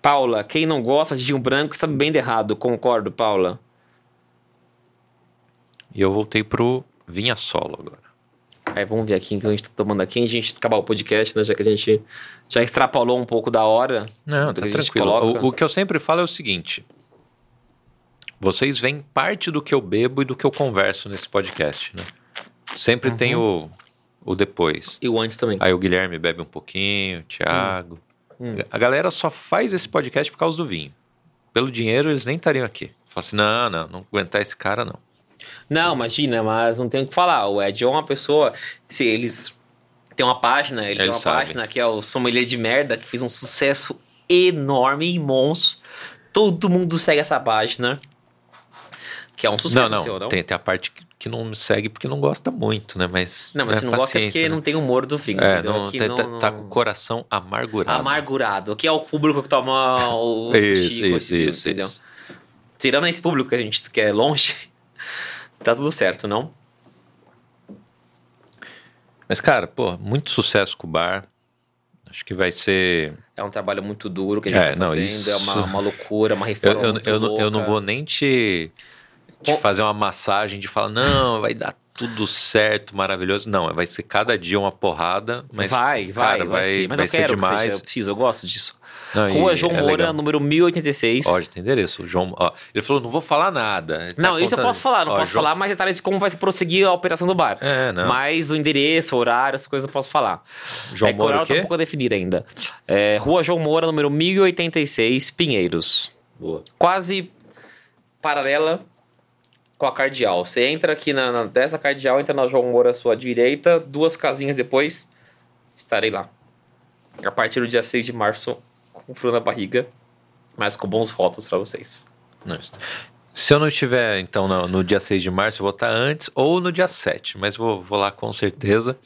Paula, quem não gosta de vinho branco está bem de errado. Concordo, Paula. E eu voltei pro Vinha Solo agora. Aí vamos ver aqui, então a gente tá tomando aqui, a gente acabar o podcast, né? Já que a gente já extrapolou um pouco da hora. Não, do tá tranquilo. O, o que eu sempre falo é o seguinte: vocês veem parte do que eu bebo e do que eu converso nesse podcast, né? Sempre tem o, o depois. E o antes também. Aí o Guilherme bebe um pouquinho, o Thiago. Hum. A galera só faz esse podcast por causa do vinho. Pelo dinheiro, eles nem estariam aqui. Fala assim: não, não, não aguentar esse cara, não. Não, imagina, mas não tem o que falar. O Ed é uma pessoa. Se eles. Tem uma página, ele tem Ele uma sabe. página que é o Sommelier de Merda, que fez um sucesso enorme e monstro. Todo mundo segue essa página. Que é um sucesso, não, seu, não. Tem, tem a parte que, que não me segue porque não gosta muito, né? Mas. Não, mas é se não gosta é porque né? não tem humor do vinho, É, entendeu? não, Aqui tá, não- tá- não- tá com o coração amargurado. amargurado, que é o público que toma o Isso, isso, vinho, isso, entendeu? isso. Tirando esse público que a gente quer longe, tá tudo certo, não? Mas, cara, pô, muito sucesso com o bar. Acho que vai ser. É um trabalho muito duro que a gente É, tá não, fazendo, isso- é uma, uma loucura, uma Eu, reforma eu, muito eu, não- eu não vou nem te, Bom- fazer uma massagem de falar, não, vai dar tudo certo, maravilhoso. Não, vai ser cada dia uma porrada, mas. vai, vai, cara, vai, ser. Mas vai eu ser quero demais. que seja, eu preciso, eu gosto disso. Não, Rua João é Moura, legal. número 1086. Ó, tem endereço. João, ó, ele falou, não vou falar nada. Ele tá Não, isso eu posso falar, não Ó, posso João- falar mais detalhes de como vai se prosseguir a operação do bar. É, não. Mas o endereço, o horário, essas coisas eu posso falar. João é, Moura o quê? tá um pouco a definir ainda. É, Rua João Moura, número 1086, Pinheiros. Boa. Quase paralela com a Cardeal. Você entra aqui na, na- dessa Cardeal, entra na João Moura à sua direita, duas casinhas depois, estarei lá. A partir do dia 6 de março, com frio na barriga, mas com bons rótulos pra vocês. Não, isso- Se eu não estiver, então, no, no dia 6 de março, eu vou estar antes ou no dia 7, mas vou, vou lá com certeza.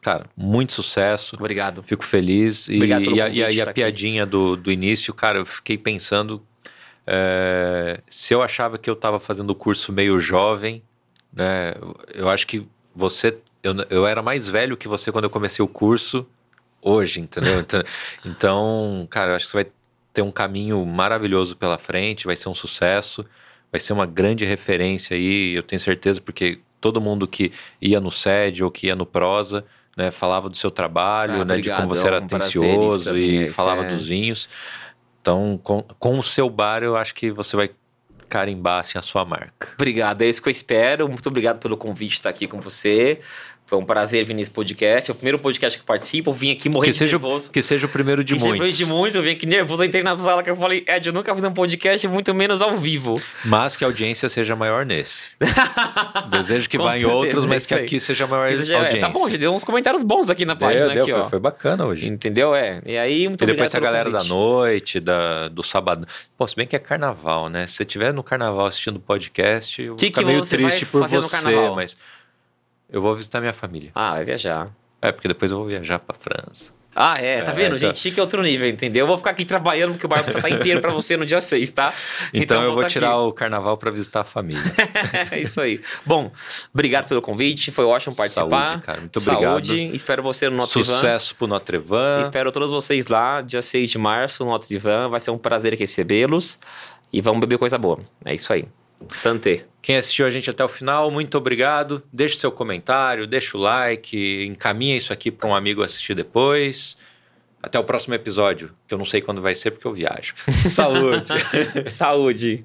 Cara, muito sucesso. Obrigado. Fico feliz. E, Obrigado e a, e a- e a tá piadinha do, do início, cara, eu fiquei pensando. É, se eu achava que eu estava fazendo o curso meio jovem, né? Eu acho que você. Eu, eu era mais velho que você quando eu comecei o curso hoje, entendeu? Então, então, cara, eu acho que você vai ter um caminho maravilhoso pela frente, vai ser um sucesso, vai ser uma grande referência aí, eu tenho certeza, porque todo mundo que ia no SED ou que ia no Prosa, né, falava do seu trabalho, Ah, né, de como você era é atencioso e isso falava é- dos vinhos. Então, com, com o seu bar, eu acho que você vai carimbar assim, a sua marca. Obrigado, é isso que eu espero. Muito obrigado pelo convite estar aqui com você. Foi um prazer vir nesse podcast. É o primeiro podcast que eu participo. Eu vim aqui morrendo Que de seja, nervoso. que seja o primeiro de E depois muitos. de muitos, eu vim aqui nervoso. Eu entrei na sala que eu falei, Ed, eu nunca fiz um podcast, muito menos ao vivo. Mas que a audiência seja maior nesse. Desejo que Com vá em certeza, outros, é mas isso que aqui seja maior já é- audiência. tá bom, já deu uns comentários bons aqui na página. Deu, deu, aqui, foi, ó. foi bacana hoje. Entendeu? É. E aí, muito E depois tem a galera da convite. noite, da, do sábado. Pô, se bem que é carnaval, né? Se você estiver no carnaval assistindo podcast, eu vou Que ficar que meio triste por você, carnaval? mas eu vou visitar minha família. Ah, vai viajar. É, porque depois eu vou viajar pra França. Ah, é, tá É, vendo? então- Gente chique é outro nível, entendeu? Eu vou ficar aqui trabalhando porque o bar precisa estar inteiro pra você no dia 6, tá? Então, eu vou tá tirar aqui. o carnaval pra visitar a família. é isso aí. Bom, obrigado pelo convite, foi ótimo participar. Saúde, cara, muito obrigado. Saúde, espero você no Notre Dame. Sucesso pro Notre Van. Espero todos vocês lá, dia 6 de março, no Notre Dame. Vai ser um prazer recebê-los. E vamos beber coisa boa. É isso aí. Santé. Quem assistiu a gente até o final, muito obrigado. Deixe seu comentário, deixa o like, encaminha isso aqui para um amigo assistir depois. Até o próximo episódio, que eu não sei quando vai ser porque eu viajo. Saúde! Saúde!